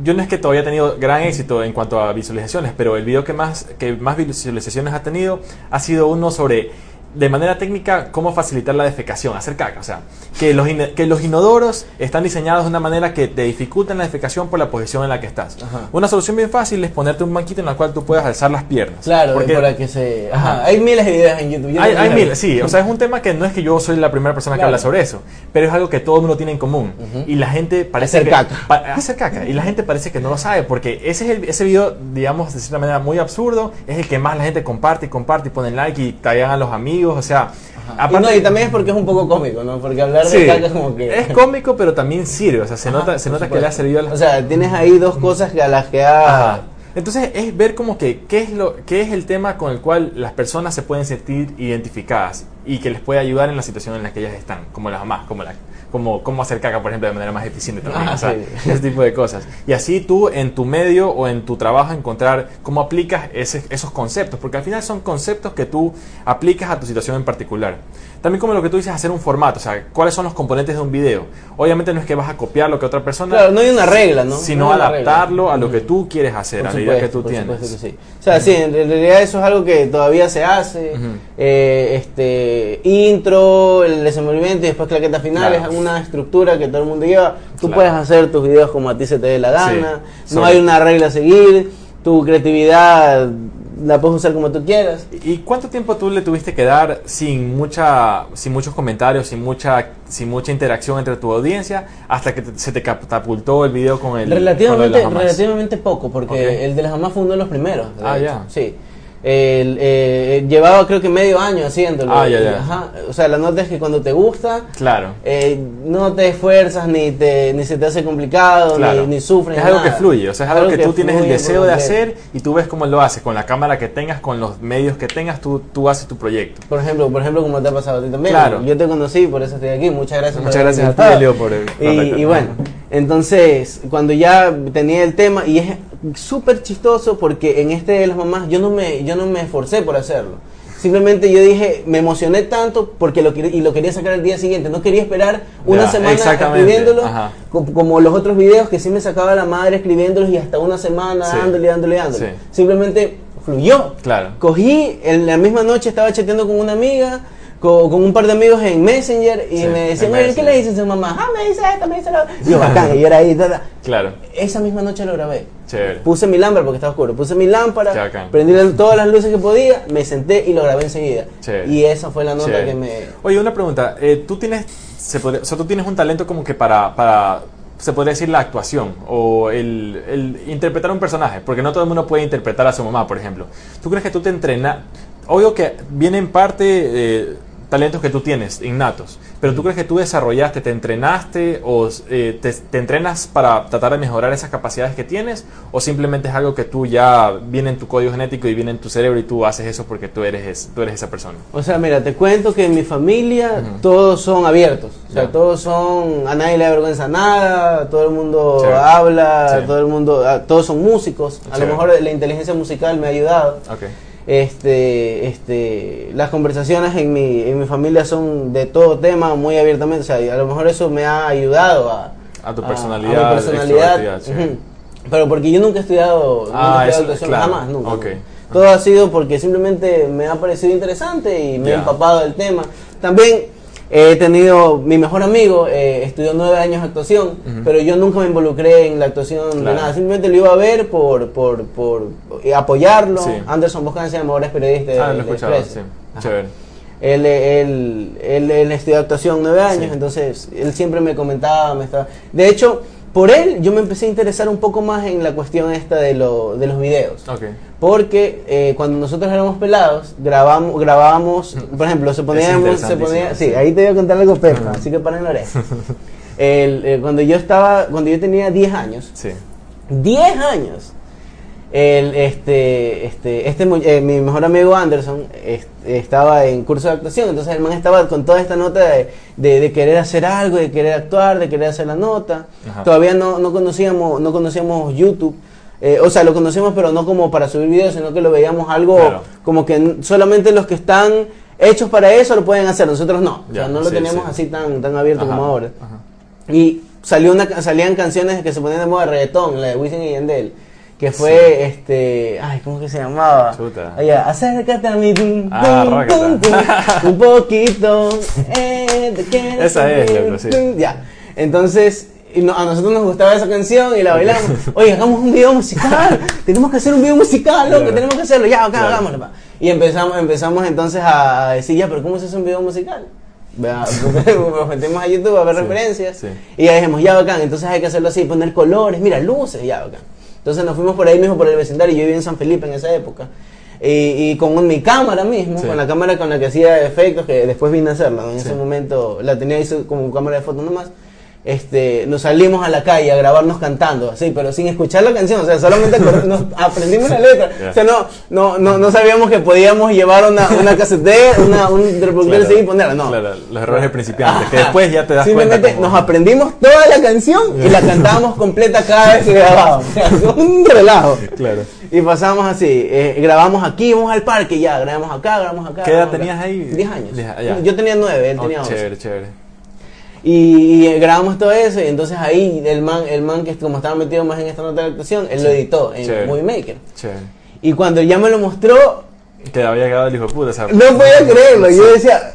yo no es que todavía he tenido gran éxito en cuanto a visualizaciones, pero el video que más, que más visualizaciones ha tenido ha sido uno sobre, de manera técnica, cómo facilitar la defecación, hacer caca. O sea, que los, que los inodoros están diseñados de una manera que te dificultan la defecación por la posición en la que estás. Ajá. Una solución bien fácil es ponerte un banquito en el cual tú puedas alzar las piernas. Claro, Porque- para que se... Ajá. Hay miles de videos en YouTube. Yo hay, hay los mil, sí, o sea, es un tema que no es que yo soy la primera persona que Claro. habla sobre eso, pero es algo que todo el mundo tiene en común. Ujú. Y la gente parece Hacer que, caca. pa- hacer caca. Y la gente parece que no lo sabe, porque ese es el, ese video, digamos, de cierta manera muy absurdo, es el que más la gente comparte y comparte y pone like y taguean a los amigos, o sea, Ajá. y, no, y también es porque es un poco cómico, ¿no? Porque hablar de sí, caca es como que... es cómico, pero también sirve, o sea, se Ajá, nota, se nota que le ha servido a las O sea, tienes ahí dos cosas que a las que ha... Ajá. Entonces es ver como que qué es lo qué es el tema con el cual las personas se pueden sentir identificadas y que les puede ayudar en la situación en la que ellas están, como las mamás, como la, como cómo hacer caca, por ejemplo, de manera más eficiente también, Ah, o sea, sí. ese tipo de cosas. Y así tú en tu medio o en tu trabajo encontrar cómo aplicas ese- esos conceptos, porque al final son conceptos que tú aplicas a tu situación en particular. También como lo que tú dices, hacer un formato, o sea, cuáles son los componentes de un video. Obviamente no es que vas a copiar lo que otra persona, Claro, no hay una regla, ¿no? sino No regla. adaptarlo a lo que tú quieres hacer, Por a la idea que tú por tienes. que sí. O sea, sí, en realidad eso es algo que todavía se hace. Eh, este intro, el desenvolvimiento y después claqueta final Claro. es una estructura que todo el mundo lleva. Tú Claro. puedes hacer tus videos como a ti se te dé la gana. Sí, no hay una regla a seguir. Tu creatividad la puedes usar como tú quieras. ¿Y cuánto tiempo tú le tuviste que dar sin mucha, sin muchos comentarios, sin mucha, sin mucha interacción entre tu audiencia, hasta que te- se te catapultó el video con el con lo de Relativamente, las relativamente poco, porque el de las mamás fue uno de los primeros. de Ah, ya. Sí. El, eh, llevaba creo que medio año haciéndolo. Ah, ya, ya. Ajá. O sea, la nota es que cuando te gusta, Claro. eh, no te esfuerzas ni te ni se te hace complicado Claro. ni, ni sufres Es algo nada. que fluye, o sea, es algo que, tú tienes el deseo de hacer y tú ves cómo lo haces, con la cámara que tengas, con los medios que tengas, tú, tú haces tu proyecto. por ejemplo por ejemplo como te ha pasado a ti también Claro. yo te conocí por eso estoy aquí muchas gracias Muchas gracias a ti. Elio, por el y, y bueno entonces cuando ya tenía el tema y es súper chistoso porque en este de las mamás yo no me yo no me esforcé por hacerlo Simplemente yo dije, me emocioné tanto porque lo quería, y lo quería sacar el día siguiente. No quería esperar una semana escribiéndolo, ajá. como los otros videos que sí me sacaba la madre escribiéndolos y hasta una semana Sí. dándole, dándole, dándole. Sí. Simplemente fluyó. Claro. Cogí, en la misma noche estaba chateando con una amiga, co- con, un par de amigos en Messenger y Sí, me decían, oye, ¿qué le dicen a su mamá? Ah, me dice esto, me dice lo otro. Y yo, bacán, y yo era ahí, ta, ta. Claro, Esa misma noche lo grabé. chévere. Puse mi lámpara porque estaba oscuro. Puse mi lámpara, prendí todas las luces que podía, me senté y lo grabé enseguida. Chévere. Y esa fue la nota Chévere. que me. Oye, una pregunta. eh, tú tienes, se podría- o sea, tú tienes un talento como que para, para, se podría decir la actuación o el, el interpretar un personaje, porque no todo el mundo puede interpretar a su mamá, por ejemplo. ¿Tú crees que tú te entrenas? Obvio que viene en parte eh, talentos que tú tienes innatos, pero ¿tú crees que tú desarrollaste, te entrenaste o eh, te, te entrenas para tratar de mejorar esas capacidades que tienes o simplemente es algo que tú ya viene en tu código genético y viene en tu cerebro y tú haces eso porque tú eres, es- tú eres esa persona? O sea, mira, te cuento que en mi familia todos son abiertos. O sea, todos son. A nadie le da vergüenza nada, todo el mundo Chévere. habla, todo el mundo. ah, Todos son músicos. A lo mejor la inteligencia musical me ha ayudado. Ok. Este, este, las conversaciones en mi, en mi familia son de todo tema, muy abiertamente. O sea, a lo mejor eso me ha ayudado a, A tu personalidad, a mi personalidad. Pero porque yo nunca he estudiado, nunca Ah, he estudiado eso, claro. jamás, nunca. Todo ha sido porque simplemente me ha parecido interesante y me he Ya. empapado del tema. También he tenido, mi mejor amigo eh, estudió nueve años actuación, pero yo nunca me involucré en la actuación de nada. Simplemente lo iba a ver por, por, por apoyarlo. Sí. Anderson Boscan se llama, ahora es periodista de, Ah, lo de escuchado, Expreso. sí. Chévere. Él, él, él, él estudió actuación nueve años, Sí. entonces él siempre me comentaba, me estaba... De hecho, por él yo me empecé a interesar un poco más en la cuestión esta de, lo, de los videos. Ok. Porque eh, cuando nosotros éramos pelados, grabamos, grabábamos, por ejemplo, se ponía, se ponía, sí, ahí te voy a contar algo perra, así que paren la oreja. El, eh, cuando yo estaba, cuando yo tenía 10 años, Sí. 10 años. El, este, este, este, eh, mi mejor amigo Anderson est- estaba en curso de actuación, entonces el man estaba con toda esta nota de, de- de querer hacer algo, de querer actuar, de querer hacer la nota. Ajá. Todavía no, no conocíamos, no conocíamos YouTube. eh, o sea, lo conocíamos, pero no como para subir videos, sino que lo veíamos algo Claro. como que solamente los que están hechos para eso lo pueden hacer, nosotros no. o Ya, sea, no lo sí, teníamos sí. así tan, tan abierto Ajá, como ahora. ajá. Y salió una, salían canciones que se ponían de moda reggaetón, la de Wisin y Yandel, que fue este, ay, ¿cómo que se llamaba? Chuta. Acércate a mí, Ah, tum, un poquito, eh, te Esa es, loco, sí. Ya, entonces y no- a nosotros nos gustaba esa canción y la bailamos. Oye, hagamos un video musical, tenemos que hacer un video musical, loco, Claro. tenemos que hacerlo, ya, acá, Claro. hagámoslo. pa. Y empezamos, empezamos entonces a decir, ya, pero ¿cómo se hace un video musical? Nos metimos a YouTube a ver Sí, referencias y ya dijimos, ya bacán, entonces hay que hacerlo así, poner colores, mira, luces, ya bacán. Entonces nos fuimos por ahí mismo, por el vecindario, yo vivía en San Felipe en esa época. Y, y con mi cámara mismo, Sí. con la cámara con la que hacía efectos, que después vine a hacerla, en Sí. ese momento la tenía ahí como cámara de foto nomás. Este, nos salimos a la calle a grabarnos cantando, así, pero sin escuchar la canción, o sea, solamente nos aprendimos la letra, o sea, no, no, no, no sabíamos que podíamos llevar una, una casetera, una, un reproductor Claro, y ponerla, no. Claro, los errores de principiantes, que después ya te das cuenta. Simplemente cómo- nos aprendimos toda la canción y la cantábamos completa cada vez que grabábamos. O sea, un relajo. Claro. Y pasamos así, eh, grabamos aquí, vamos al parque, ya, grabamos acá, grabamos acá. ¿Qué edad acá. tenías ahí? 10 años. Diez-. Yo tenía 9, él Oh, tenía 11. chévere, chévere. Y, y grabamos todo eso y entonces ahí el man, el man que como estaba metido más en esta nota de actuación, él lo editó en Chévere. Movie Maker. Y cuando ya me lo mostró, Que había quedado el hijo de puta. o sea, no podía creerlo. Yo decía,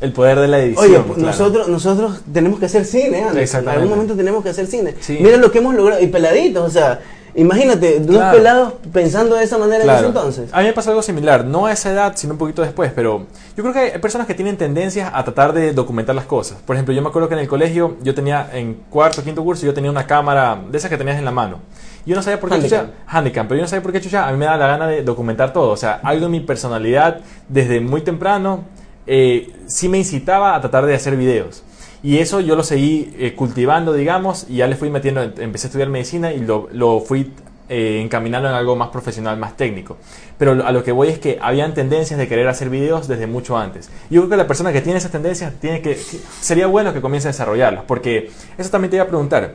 El poder de la edición. Oye, claro. nosotros, nosotros tenemos que hacer cine, Anderson. En algún momento tenemos que hacer cine. Sí. Miren lo que hemos logrado. Y peladitos, o sea, imagínate, dos Claro. pelados pensando de esa manera Claro. en ese entonces. A mí me pasó algo similar, no a esa edad, sino un poquito después, pero yo creo que hay personas que tienen tendencias a tratar de documentar las cosas. Por ejemplo, yo me acuerdo que en el colegio yo tenía, en cuarto, quinto curso, yo tenía una cámara de esas que tenías en la mano. Y yo no sabía por qué Handicam. chucha, handicam, pero yo no sabía por qué chucha, a mí me da la gana de documentar todo. O sea, algo en mi personalidad desde muy temprano eh, sí me incitaba a tratar de hacer videos. Y eso yo lo seguí eh, cultivando, digamos, y ya le fui metiendo, empecé a estudiar medicina y lo, lo fui eh, encaminando en algo más profesional, más técnico. Pero a lo que voy es que habían tendencias de querer hacer videos desde mucho antes. Yo creo que la persona que tiene esas tendencias tiene que- sería bueno que comience a desarrollarlas, porque eso también te iba a preguntar.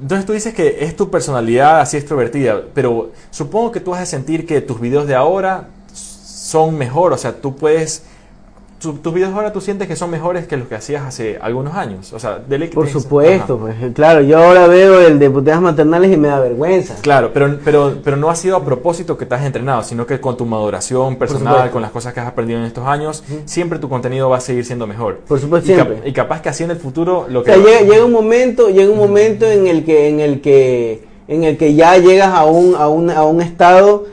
Entonces tú dices que es tu personalidad así extrovertida, pero supongo que tú vas a sentir que tus videos de ahora son mejor, o sea, tú puedes... tu- tus videos ahora tú sientes que son mejores que los que hacías hace algunos años, o sea, de Por supuesto, pues claro, yo ahora veo el de puteadas maternales y me da vergüenza. Claro, pero, pero, pero no ha sido a propósito que te has entrenado, sino que con tu maduración personal, con las cosas que has aprendido en estos años, siempre tu contenido va a seguir siendo mejor. Por supuesto, y, cap- siempre. y capaz que así en el futuro lo O que... sea, llega, llega un momento, llega un momento en el que, en el que, en el que ya llegas a un, a un, a un estado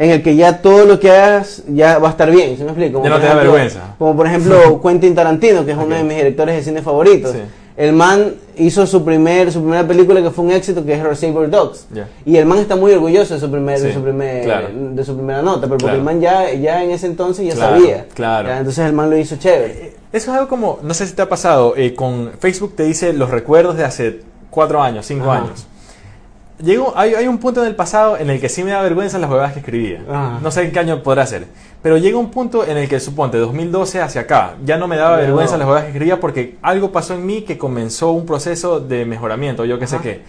en el que ya todo lo que hagas ya va a estar bien, ¿sí me explico? Ya no te da ejemplo- vergüenza. Como por ejemplo Quentin Tarantino, que es uno de mis directores de cine favoritos. Sí. El man hizo su primer, su primera película que fue un éxito, que es Reservoir Dogs. Y el man está muy orgulloso de su primer, de su primer, claro. de su primera nota, pero porque Claro. el man ya, ya en ese entonces ya Claro, sabía. claro. Ya, entonces el man lo hizo chévere. Eh, Eso es algo como, no sé si te ha pasado, eh, con Facebook te dice los recuerdos de hace cuatro años, cinco Ajá. años. Llego, hay, hay un punto en el pasado en el que sí me da vergüenza las huevadas que escribía. Ajá. No sé en qué año podrá ser. Pero llega un punto en el que, suponte, 2012 hacia acá, ya no me daba Ya vergüenza no. las huevadas que escribía porque algo pasó en mí que comenzó un proceso de mejoramiento, yo qué sé qué.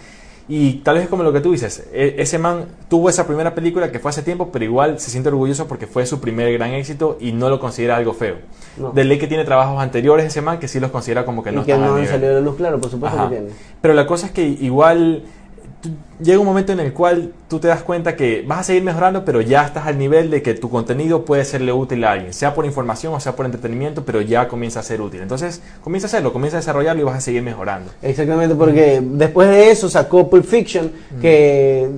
Y tal vez como lo que tú dices, e- ese man tuvo esa primera película que fue hace tiempo, pero igual se siente orgulloso porque fue su primer gran éxito y no lo considera algo feo. No. De ley que tiene trabajos anteriores ese man que sí los considera como que no y que están no han salido de la luz, claro, por supuesto Ajá. que tiene. Pero la cosa es que igual llega un momento en el cual tú te das cuenta que vas a seguir mejorando, pero ya estás al nivel de que tu contenido puede serle útil a alguien, sea por información o sea por entretenimiento, pero ya comienza a ser útil. Entonces, comienza a hacerlo, comienza a desarrollarlo y vas a seguir mejorando. Exactamente, porque después de eso sacó Pulp Fiction, que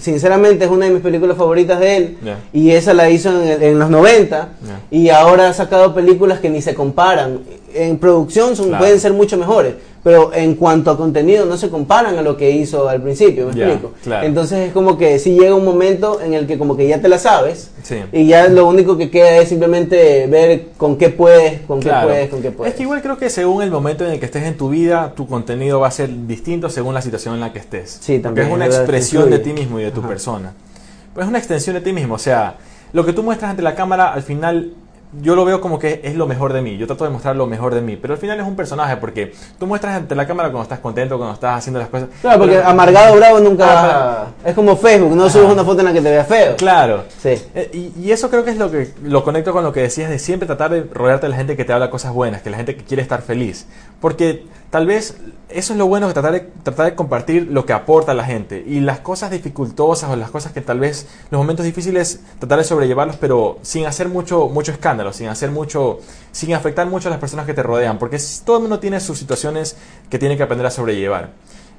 sinceramente es una de mis películas favoritas de él, y esa la hizo en, los 90, Ya. y ahora ha sacado películas que ni se comparan. En producción son, Claro. pueden ser mucho mejores, pero en cuanto a contenido no se comparan a lo que hizo al principio, ¿me explico? claro. Entonces es como que si llega un momento en el que como que ya te la sabes, Sí. y ya lo único que queda es simplemente ver con qué puedes, con qué puedes, con qué puedes. Es que igual creo que según el momento en el que estés en tu vida, tu contenido va a ser distinto según la situación en la que estés. Sí, Porque también, es una es verdad, expresión de ti mismo y de tu Ajá. persona. Pues es una extensión de ti mismo. O sea, lo que tú muestras ante la cámara, al final, yo lo veo como que es lo mejor de mí. Yo trato de mostrar lo mejor de mí. Pero al final es un personaje porque tú muestras ante la cámara cuando estás contento, cuando estás haciendo las cosas. Claro, porque Pero- amargado bravo nunca Ah, Es como Facebook, no subes una foto en la que te veas feo. Claro. Sí. Eh, Y, y eso creo que es lo que lo conecto con lo que decías de siempre tratar de rodearte de la gente que te habla cosas buenas, que la gente que quiere estar feliz. Porque tal vez eso es lo bueno de tratar de, tratar de compartir lo que aporta a la gente. Y las cosas dificultosas o las cosas que tal vez, los momentos difíciles, tratar de sobrellevarlos, pero sin hacer mucho, mucho escándalo, sin hacer mucho, sin afectar mucho a las personas que te rodean. Porque todo el mundo tiene sus situaciones que tiene que aprender a sobrellevar.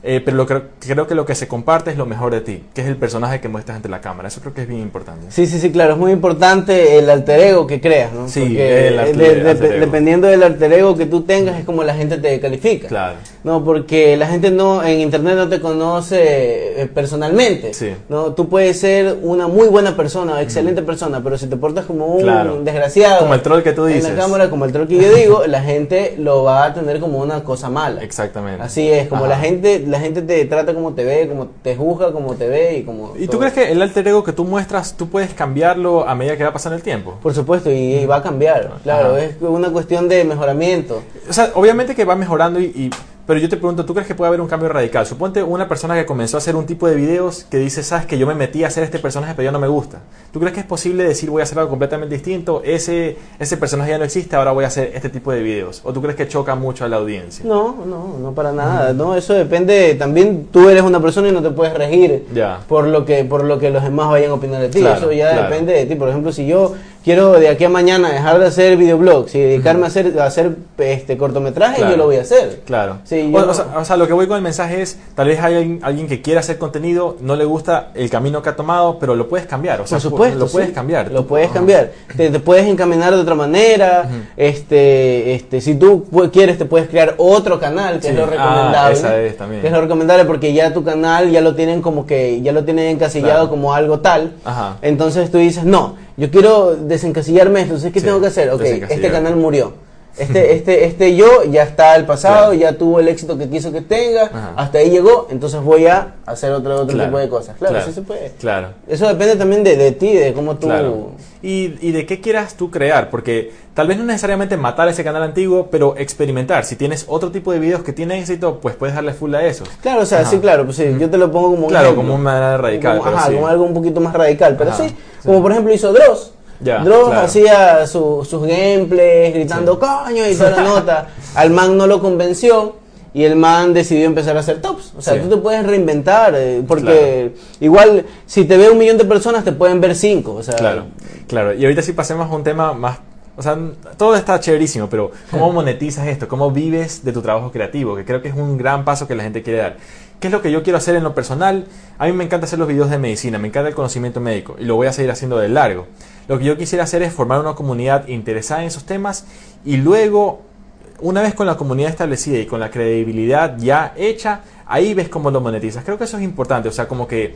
Eh, pero lo creo, creo que lo que se comparte es lo mejor de ti, que es el personaje que muestras ante la cámara. Eso creo que es bien importante. Sí, sí, sí, claro, es muy importante el alter ego que creas, ¿no? Sí, Porque el alter- de- de- alter ego. dependiendo del alter ego que tú tengas es como la gente te califica. Claro. No, porque la gente no en internet no te conoce eh, personalmente. Sí. No, tú puedes ser una muy buena persona, excelente persona, pero si te portas como un Claro. desgraciado, Como el troll que tú en dices. la cámara, como el troll que yo digo, la gente lo va a tener como una cosa mala. Exactamente. Así es, como Ajá. la gente, la gente te trata como te ve, como te juzga, como te ve y como. ¿Y tú crees que el alter ego que tú muestras, tú puedes cambiarlo a medida que va pasando el tiempo? Por supuesto, y, y va a cambiar, claro, Ajá. es una cuestión de mejoramiento. O sea, obviamente que va mejorando y, y- pero yo te pregunto, ¿tú crees que puede haber un cambio radical? Suponte una persona que comenzó a hacer un tipo de videos que dice, sabes que yo me metí a hacer este personaje pero ya no me gusta. ¿Tú crees que es posible decir voy a hacer algo completamente distinto? Ese, ese personaje ya no existe, ahora voy a hacer este tipo de videos. ¿O tú crees que choca mucho a la audiencia? No, no, no para nada, no, eso depende, también tú eres una persona y no te puedes regir por lo que por lo que los demás vayan a opinar de ti, Claro, eso ya claro. depende de ti, por ejemplo, si yo quiero de aquí a mañana dejar de hacer videoblogs y dedicarme a hacer a hacer este cortometrajes, Claro. yo lo voy a hacer. Claro. Sí, o, o sea, o sea, lo que voy con el mensaje es, tal vez hay alguien, alguien que quiera hacer contenido, no le gusta el camino que ha tomado, pero lo puedes cambiar. O sea, Por supuesto, lo puedes sí. cambiar. Lo puedes Ajá. cambiar. Te, te puedes encaminar de otra manera. Este, este, si tú quieres, te puedes crear otro canal, que Sí. es lo Ah, recomendable. esa es también. Que es lo recomendable porque ya tu canal ya lo tienen como que ya lo tienen encasillado Claro. como algo tal. Ajá. Entonces tú dices, no, yo quiero desencasillarme esto. Entonces, ¿qué tengo que hacer? Ok, este canal murió. Este, este, este yo ya está al pasado, Claro. ya tuvo el éxito que quiso que tenga, Ajá. hasta ahí llegó, entonces voy a hacer otro, otro Claro. tipo de cosas. Claro, Claro. sí se puede. Claro. Eso depende también de, de ti, de cómo tú... Claro. Y, y de qué quieras tú crear, porque tal vez no necesariamente matar ese canal antiguo, pero experimentar. Si tienes otro tipo de videos que tienen éxito, pues puedes darle full a esos. Claro, o sea, Ajá. sí, claro, pues sí, yo te lo pongo como un Claro, ejemplo. como una manera radical, Como, pero ajá, sí. como algo un poquito más radical, pero Ajá, sí, sí. como por ejemplo hizo Dross. Ya, Dross claro. hacía su- sus gameplays gritando coño y toda la nota. Al man no lo convenció y el man decidió empezar a hacer tops. O sea, Sí. tú te puedes reinventar, eh, porque igual si te ve un millón de personas te pueden ver cinco. O sea, Claro, claro. Y ahorita sí pasemos a un tema más... O sea, todo está chéverísimo, pero ¿cómo monetizas esto? ¿Cómo vives de tu trabajo creativo? Que creo que es un gran paso que la gente quiere dar. ¿Qué es lo que yo quiero hacer en lo personal? A mí me encanta hacer los videos de medicina, me encanta el conocimiento médico y lo voy a seguir haciendo de largo. Lo que yo quisiera hacer es formar una comunidad interesada en esos temas y luego, una vez con la comunidad establecida y con la credibilidad ya hecha, ahí ves cómo lo monetizas. Creo que eso es importante, o sea, como que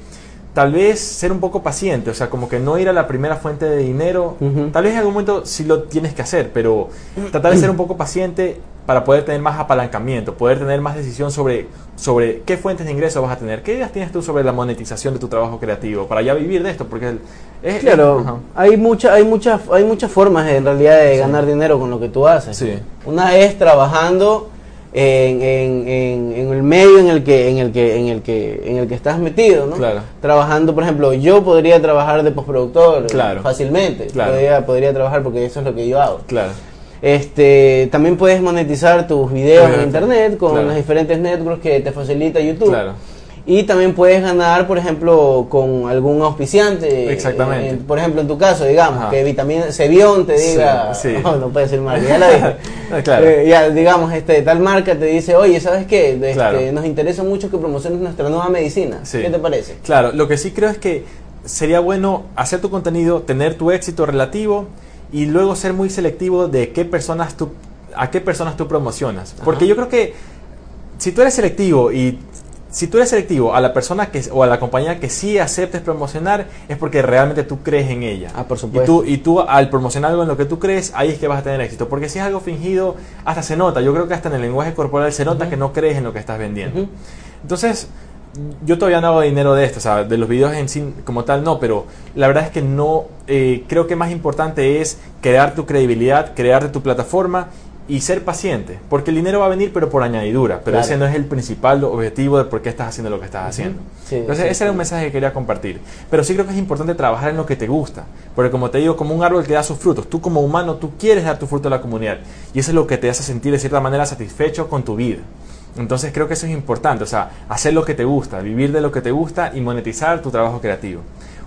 tal vez ser un poco paciente, o sea, como que no ir a la primera fuente de dinero. Tal vez en algún momento sí lo tienes que hacer, pero tratar de ser un poco paciente para poder tener más apalancamiento, poder tener más decisión sobre, sobre qué fuentes de ingreso vas a tener. ¿Qué ideas tienes tú sobre la monetización de tu trabajo creativo para ya vivir de esto? Porque es, Claro, hay mucha, hay muchas, hay muchas formas en realidad de ganar dinero con lo que tú haces. Sí. Una es trabajando en, en- en- en el medio en el que, en el que, en el que, en el que estás metido, ¿no? Claro. Trabajando, por ejemplo, yo podría trabajar de postproductor eh, Claro. fácilmente. Claro. Podría, podría trabajar porque eso es lo que yo hago. Claro. Este, también puedes monetizar tus videos en internet con los diferentes networks que te facilita YouTube. Claro. Y también puedes ganar, por ejemplo, con algún auspiciante. Exactamente. Por ejemplo, en tu caso, digamos, Ajá. que Vitamina Cebión te diga, sí. no, no puede ser marca, ya la dije. Claro. Eh, ya, digamos, este, tal marca te dice, oye, ¿sabes qué? Este, Claro. Nos interesa mucho que promociones nuestra nueva medicina. Sí. ¿Qué te parece? Claro, lo que sí creo es que sería bueno hacer tu contenido, tener tu éxito relativo y luego ser muy selectivo de qué personas tú, a qué personas tú promocionas. Porque Ajá. yo creo que si tú eres selectivo y si tú eres selectivo a la persona que o a la compañía que sí aceptes promocionar es porque realmente tú crees en ella. Ah, por Y supuesto. tú, y tú al promocionar algo en lo que tú crees, ahí es que vas a tener éxito. Porque si es algo fingido, hasta se nota. Yo creo que hasta en el lenguaje corporal se nota que no crees en lo que estás vendiendo. Entonces, yo todavía no hago dinero de esto, o sea, de los videos en sí como tal no, pero la verdad es que no, eh, creo que más importante es crear tu credibilidad, crearte tu plataforma y ser paciente, porque el dinero va a venir pero por añadidura, pero Claro. ese no es el principal objetivo de por qué estás haciendo lo que estás haciendo. Sí, Entonces, sí, ese era un mensaje que quería compartir. Pero sí creo que es importante trabajar en lo que te gusta, porque como te digo, como un árbol que da sus frutos, tú como humano, tú quieres dar tu fruto a la comunidad, y eso es lo que te hace sentir de cierta manera satisfecho con tu vida. Entonces creo que eso es importante, o sea, hacer lo que te gusta, vivir de lo que te gusta y monetizar tu trabajo creativo.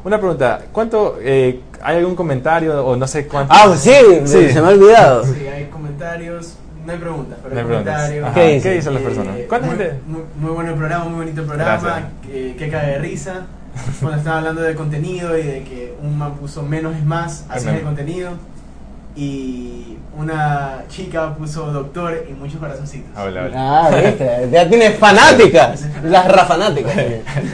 Una pregunta, ¿cuánto, eh, hay algún comentario o no sé cuánto? Ah, sí, Sí. se me ha olvidado. Sí, hay comentarios. no hay preguntas, pero No hay preguntas. comentarios. ¿Qué ¿Qué, dicen? las personas? Eh, ¿Cuánta muy, gente? Muy, muy bueno el programa, muy bonito el programa. Que, que cae de risa. Cuando estaba hablando de contenido y de que un man puso menos es más, así es el contenido. Y una chica puso doctor y muchos corazoncitos. Hola, hola. Ah, viste, ya tienes fanáticas, las rafanáticas.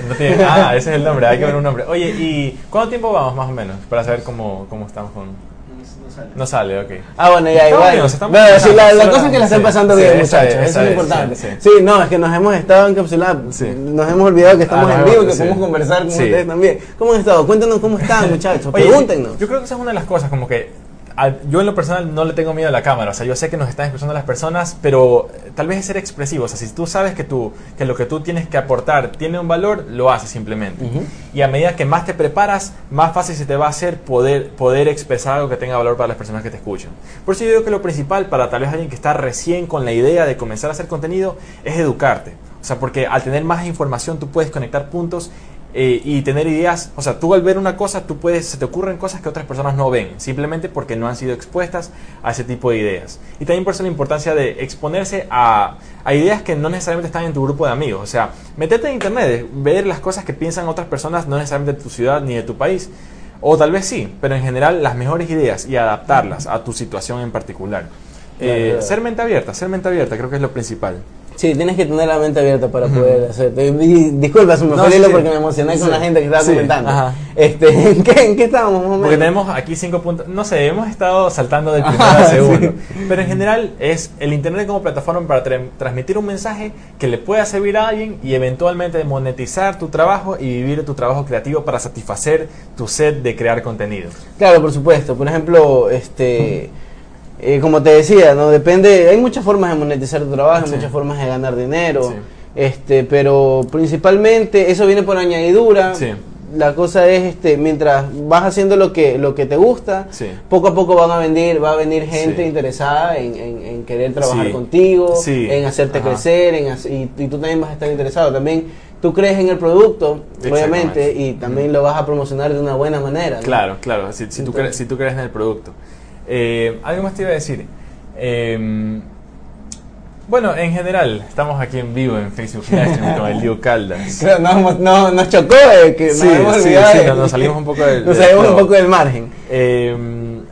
No tiene- ah, ese es el nombre, hay que ver un nombre. Oye, ¿y cuánto tiempo vamos más o menos? Para saber cómo, cómo estamos con... No, sale. No sale, ok. Ah, bueno, ya, Estamos igual. bien, Bueno, sí, la, la cosa es que la están Sí, pasando sí, bien, esa muchachos. es, Eso esa es es, importante. sí, Sí, sí. no, es que nos hemos estado encapsulados. Sí. Nos hemos olvidado que estamos Ah, en vivo y que sí. podemos conversar con Sí. ustedes también. ¿Cómo han estado? Cuéntanos cómo están, muchachos. Oye, Pregúntenos. Yo creo que esa es una de las cosas, como que yo en lo personal no le tengo miedo a la cámara, o sea, yo sé que nos están escuchando las personas, pero eh, tal vez es ser expresivo, o sea, si tú sabes que, tú, que lo que tú tienes que aportar tiene un valor, lo haces simplemente. Y a medida que más te preparas, más fácil se te va a hacer poder, poder expresar algo que tenga valor para las personas que te escuchan. Por eso yo digo que lo principal para tal vez alguien que está recién con la idea de comenzar a hacer contenido es educarte. O sea, porque al tener más información tú puedes conectar puntos eh, y tener ideas. O sea, tú al ver una cosa, tú puedes, se te ocurren cosas que otras personas no ven, simplemente porque no han sido expuestas a ese tipo de ideas. Y también por eso la importancia de exponerse a, a ideas que no necesariamente están en tu grupo de amigos. O sea, meterte en internet, ver las cosas que piensan otras personas, no necesariamente de tu ciudad ni de tu país. O tal vez sí, pero en general las mejores ideas y adaptarlas a tu situación en particular. Eh, ser mente abierta, ser mente abierta creo que es lo principal. Sí, tienes que tener la mente abierta para poder hacer. eh, di- Disculpa, se me fue sí, porque me emocioné con la gente que estaba Sí, comentando. ajá. Este, ¿en, qué, ¿En qué estábamos más o Porque tenemos aquí cinco puntos. No sé, hemos estado saltando del primero al segundo. Pero en general es el Internet como plataforma para tra- transmitir un mensaje que le pueda servir a alguien y eventualmente monetizar tu trabajo y vivir tu trabajo creativo para satisfacer tu sed de crear contenido. Claro, por supuesto. Por ejemplo, este, eh, como te decía, no depende. Hay muchas formas de monetizar tu trabajo, hay Sí. muchas formas de ganar dinero. Sí. Este, pero principalmente eso viene por añadidura. Sí. La cosa es, este, mientras vas haciendo lo que lo que te gusta, poco a poco van a venir, va a venir gente interesada en, en- en querer trabajar contigo, en hacerte Ajá. crecer, en y, y tú también vas a estar interesado. También tú crees en el producto, obviamente, y también lo vas a promocionar de una buena manera. ¿no? Claro, claro, si, si tú, crees, si tú crees en el producto. Eh, algo más te iba a decir. Eh, bueno, en general, estamos aquí en vivo en Facebook Livestream con el Liu Caldas. Claro, nos, no- nos chocó de que Sí, nos hemos sí, olvidado sí, de- no, nos salimos un poco del- nos del salimos un flow. poco del margen. Eh,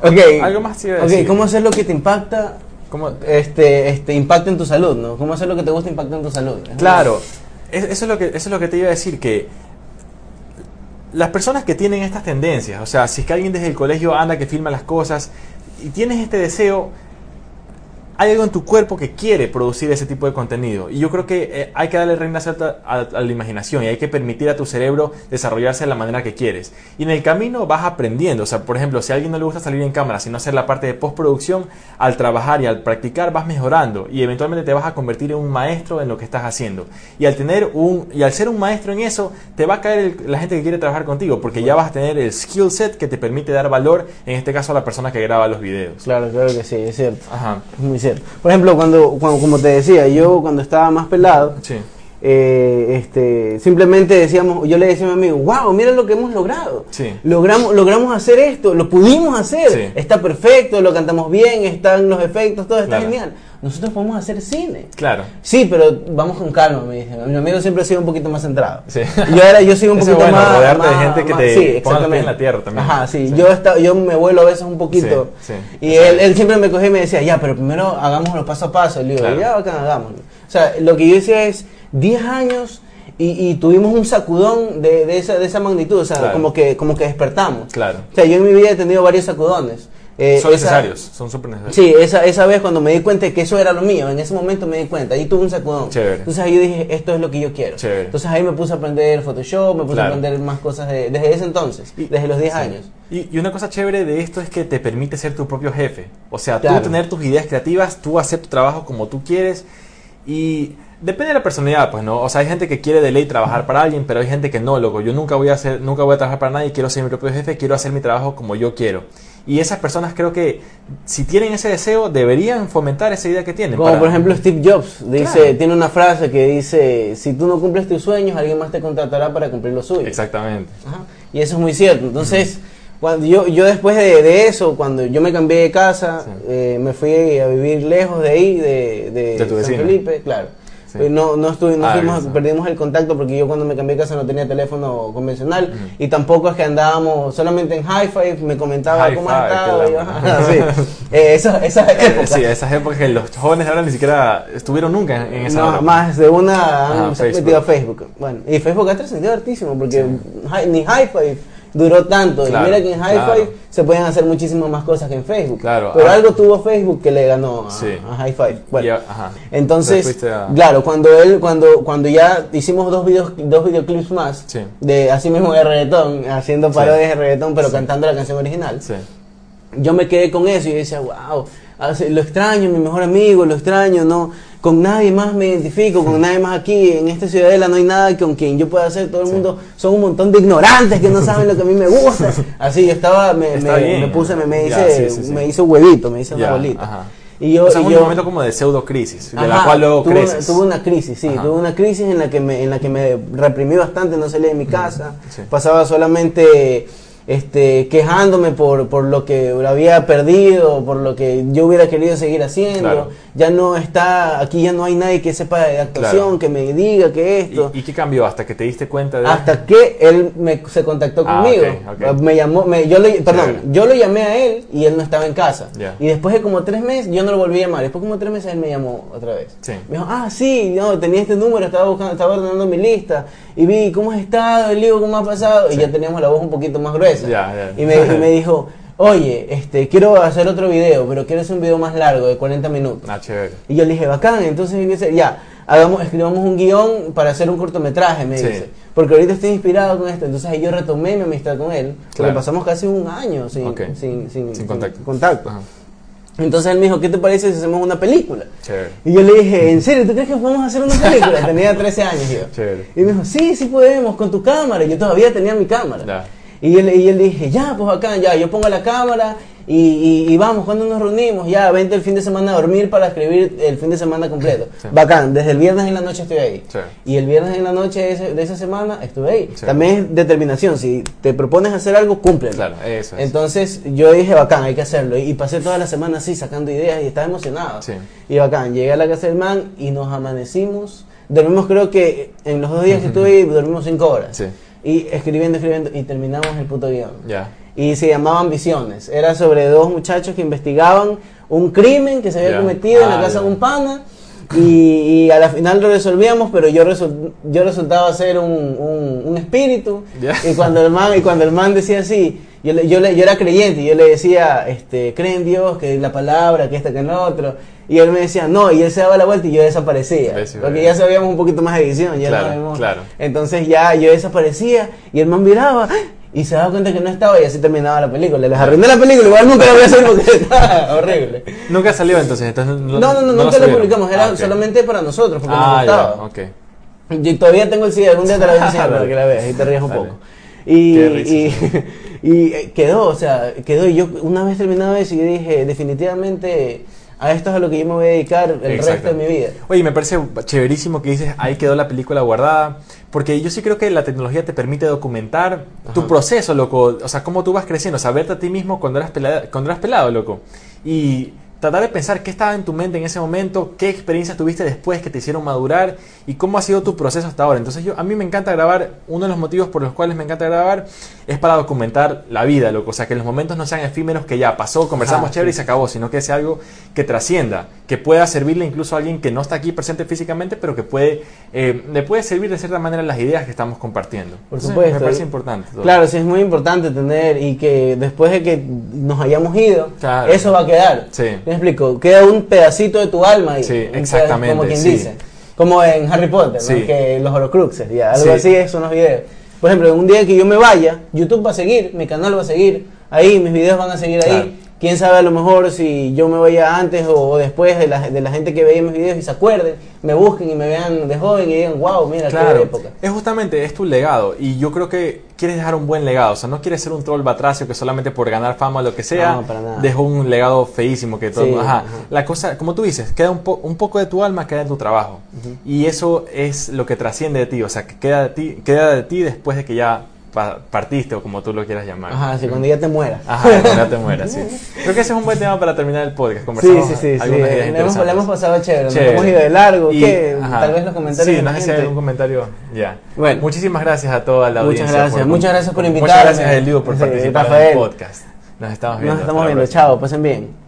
Ok. Algo más te iba a decir. ¿cómo hacer lo que te impacta? ¿Cómo? Este, este, impacta en tu salud, ¿no? ¿Cómo hacer lo que te gusta impacta en tu salud? Es Claro, es- eso es, lo que, eso es lo que te iba a decir, que las personas que tienen estas tendencias, o sea, si es que alguien desde el colegio anda que filma las cosas y tienes este deseo, hay algo en tu cuerpo que quiere producir ese tipo de contenido. Y yo creo que eh, hay que darle reina suelta a, a la imaginación y hay que permitir a tu cerebro desarrollarse de la manera que quieres. Y en el camino vas aprendiendo. O sea, por ejemplo, si a alguien no le gusta salir en cámara, sino hacer la parte de postproducción, al trabajar y al practicar vas mejorando y eventualmente te vas a convertir en un maestro en lo que estás haciendo. Y al tener un y al ser un maestro en eso, te va a caer el- la gente que quiere trabajar contigo porque ya vas a tener el skill set que te permite dar valor, en este caso a la persona que graba los videos. Claro, claro que sí, es cierto. Ajá. Muy Por ejemplo, cuando, cuando como te decía, yo cuando estaba más pelado. Eh, este, simplemente decíamos, yo le decía a mi amigo, wow, mira lo que hemos logrado. Sí. Logramos, logramos hacer esto, lo pudimos hacer, Sí. está perfecto, lo cantamos bien, están los efectos, todo está Claro. genial. Nosotros podemos hacer cine. Claro. Sí, pero vamos con calma, me dice. Mi amigo siempre ha sido un poquito más centrado. Sí. Yo ahora yo soy un Eso poquito bueno, más. rodearte de más- gente que más- te sí, exactamente. en la tierra también. Ajá, sí. Yo, esta- yo me vuelo a veces un poquito. Y él, él siempre me cogía y me decía, ya, pero primero hagámoslo paso a paso. Y le digo, Claro. ya, bacán, hagámoslo. O sea, lo que yo decía es 10 años. Y, y tuvimos un sacudón de, de esa, de esa magnitud, o sea, Claro. como, que, como que despertamos. Claro. O sea, yo en mi vida he tenido varios sacudones. Eh, son esa- necesarios, son súper necesarios. Sí, esa, esa vez cuando me di cuenta de que eso era lo mío, en ese momento me di cuenta, ahí tuve un sacudón. Chévere. Entonces ahí yo dije, esto es lo que yo quiero. Chévere. Entonces ahí me puse a aprender Photoshop, me puse Claro. a aprender más cosas de- desde ese entonces, Y- desde los 10 Sí. años. Y, y una cosa chévere de esto es que te permite ser tu propio jefe. O sea, Claro. tú tener tus ideas creativas, tú hacer tu trabajo como tú quieres. Y depende de la personalidad, pues, ¿no? O sea, hay gente que quiere de ley trabajar para alguien, pero hay gente que no, loco. Yo nunca voy a hacer, nunca voy a trabajar para nadie, quiero ser mi propio jefe, quiero hacer mi trabajo como yo quiero. Y esas personas creo que si tienen ese deseo, deberían fomentar esa idea que tienen. Como para- por ejemplo Steve Jobs, dice, Claro. tiene una frase que dice, si tú no cumples tus sueños, alguien más te contratará para cumplir los suyos. Exactamente. Ajá. Y eso es muy cierto. Entonces, Cuando yo, yo después de, de eso, cuando yo me cambié de casa, Sí. eh, me fui a vivir lejos de ahí, de, de, De tu San. Felipe, claro. Sí. Eh, No, no, estuve, no Ah, fuimos- eso. perdimos el contacto porque yo cuando me cambié de casa no tenía teléfono convencional Ujú. y tampoco es que andábamos solamente en hi-fi, me comentaba cómo has estado. yo, ajá, sí. Eh, esas, esas épocas. Sí, esas épocas que los jóvenes ahora ni siquiera estuvieron nunca en esa No, hora. más de una Ah, han Facebook. metido a Facebook. Bueno, y Facebook ha trascendido hartísimo porque hi- ni hi-fi duró tanto. Claro, y mira que en hi-fi claro. se pueden hacer muchísimas más cosas que en Facebook. Claro, Pero ah. algo tuvo Facebook que le ganó a, Sí. a hi-fi. Bueno, Y, ajá. entonces, a- claro, cuando él, cuando, cuando ya hicimos dos videos, dos videoclips más Sí. de así mismo de reggaetón, haciendo Sí. parodias de reggaetón, pero cantando la canción original Sí. yo me quedé con eso y yo decía, wow, lo extraño, mi mejor amigo, lo extraño, no, con nadie más me identifico, con nadie más aquí, en esta ciudadela no hay nada con quien yo pueda hacer, todo el Sí. mundo son un montón de ignorantes que no saben lo que a mí me gusta. Así yo estaba, me, me, bien. me puse, me, me Ya, hice, sí, sí, me hice huevito, me hice una bolita. ajá. Y yo, o sea, y un yo- momento como de pseudo crisis, de la cual luego tuve una- creces. tuve una crisis, sí, Ajá. tuve una crisis en la que me, en la que me reprimí bastante, no salía de mi casa, pasaba solamente este, quejándome por, por lo que había perdido, por lo que yo hubiera querido seguir haciendo. Claro. Ya no está, aquí ya no hay nadie que sepa de actuación, Claro. que me diga que esto. ¿Y, y qué cambió hasta que te diste cuenta de Hasta que él me, se contactó Ah, conmigo. ok. Me llamó, me- yo le, perdón, yo lo llamé a él y él no estaba en casa. Y después de como tres meses, yo no lo volví a llamar. Después de como tres meses él me llamó otra vez. Sí. Me dijo, ah, sí, no, tenía este número, estaba buscando, estaba ordenando mi lista. Y vi, ¿cómo has estado? El lío, ¿cómo ha pasado? Y ya teníamos la voz un poquito más gruesa. Y, me, y me dijo, oye, este, quiero hacer otro video, pero quiero hacer un video más largo, de 40 minutos. Ah, chévere. Y yo le dije, bacán, entonces ya, hagamos, escribamos un guion para hacer un cortometraje, me Sí. dice. Porque ahorita estoy inspirado con esto. Entonces ahí yo retomé mi amistad con él. Claro. pasamos casi un año sin, sin, sin, Sin contacto. contacto. Ajá. Entonces él me dijo, ¿qué te parece si hacemos una película? Chévere. Y yo le dije, ¿en serio? ¿Tú crees que podemos hacer una película? tenía 13 años yo. Chévere. Y me dijo, sí, sí podemos, con tu cámara. Yo todavía tenía mi cámara. Y le- y le dije, ya, pues acá, ya, yo pongo la cámara y, y- y vamos, cuando nos reunimos? Ya, vente el fin de semana a dormir para escribir el fin de semana completo. Sí. Bacán, desde el viernes en la noche estoy ahí. Sí. Y el viernes en la noche de, ese- de esa semana estuve ahí. Sí. También es determinación, si te propones hacer algo, cúmplelo. Claro, eso es. Entonces yo dije, bacán, hay que hacerlo. Y pasé toda la semana así, sacando ideas y estaba emocionado. Sí. Y bacán, llegué a la casa del man y nos amanecimos. Dormimos, creo que en los dos días que estuve ahí, dormimos cinco horas. Sí. Y escribiendo, escribiendo, y terminamos el puto guion. Ya. Y se llamaban Visiones. Era sobre dos muchachos que investigaban un crimen que se había cometido en la Ah, casa de un pana. Y, y a la final lo resolvíamos, pero yo, resul- yo resultaba ser un, un- un espíritu. Y cuando el man, y cuando el man decía así, yo, le- yo, le- yo era creyente, y yo le decía, este, cree en Dios, que la palabra, que esta, que el otro. Y él me decía, no, y él se daba la vuelta y yo desaparecía. Porque ya sabíamos un poquito más de edición. Ya Claro, no habíamos- claro. Entonces ya yo desaparecía y el man miraba ¡ah! Y se daba cuenta que no estaba y así terminaba la película. Les arruiné la película, igual nunca la voy a hacer porque estaba horrible. Nunca salió entonces. entonces No, no, no, lo nunca lo subieron. publicamos, era Ah, solamente para nosotros porque Ah, nos gustaba. ok. Y todavía tengo el CD, algún día te la voy a enseñar para que la veas y te rías un Dale. poco. Y, y, eh, quedó, o sea, quedó. Y yo una vez terminado eso, yo dije, definitivamente a esto es a lo que yo me voy a dedicar el Exacto. resto de mi vida. Oye, me parece chéverísimo que dices, ahí quedó la película guardada, porque yo sí creo que la tecnología te permite documentar tu proceso, loco, o sea, cómo tú vas creciendo, o sea, verte a ti mismo cuando eras pelado, cuando eras pelado loco, y tratar de pensar qué estaba en tu mente en ese momento, qué experiencias tuviste después que te hicieron madurar y cómo ha sido tu proceso hasta ahora. Entonces yo, a mí me encanta grabar, uno de los motivos por los cuales me encanta grabar es para documentar la vida, loco, o sea, que los momentos no sean efímeros que ya pasó, conversamos Ajá, chévere sí. y se acabó, sino que sea algo que trascienda, que pueda servirle incluso a alguien que no está aquí presente físicamente, pero que puede, eh, le puede servir de cierta manera las ideas que estamos compartiendo. Por Entonces, supuesto. Me parece importante. todo. Claro, sí es muy importante tener y que después de que nos hayamos ido, Claro. eso va a quedar. Sí. ¿Me explico? Queda un pedacito de tu alma ahí. Sí, exactamente, Como quien sí. dice. Como en Harry Potter, que los horocruxes, ya, algo Sí. así son los videos. Por ejemplo, un día que yo me vaya, YouTube va a seguir, mi canal va a seguir ahí, mis videos van a seguir Claro. ahí. Quién sabe a lo mejor si yo me vaya antes o, después de la, de la gente que veía mis videos y se acuerden, me busquen y me vean de joven y digan, wow, mira, qué Claro, época. es justamente, es tu legado y yo creo que quieres dejar un buen legado, o sea, no quieres ser un troll batracio que solamente por ganar fama o lo que sea, No, para nada. dejó un legado feísimo que todo, Sí, ajá. ajá. La cosa, como tú dices, queda un, po- un poco de tu alma queda en tu trabajo y eso es lo que trasciende de ti, o sea, que queda de ti, queda de ti después de que ya partiste o como tú lo quieras llamar. Ajá, si cuando ya te mueras. Ajá, cuando ya te mueras, sí. Creo que ese es un buen tema para terminar el podcast. Sí, Conversamos sí, sí, sí. algunas ideas Le hemos, pasado chévere, nos Chévere. hemos ido de largo, Y- ¿qué? ajá. Tal vez los comentarios Sí, no sé si hay algún comentario. Ya. Bueno. Muchísimas gracias a toda la Muchas audiencia. gracias, muchas gracias por Muchas invitarme. gracias, Eliu, por Sí, participar en Rafael. el podcast. Nos estamos viendo. Nos estamos viendo, chao, pasen bien.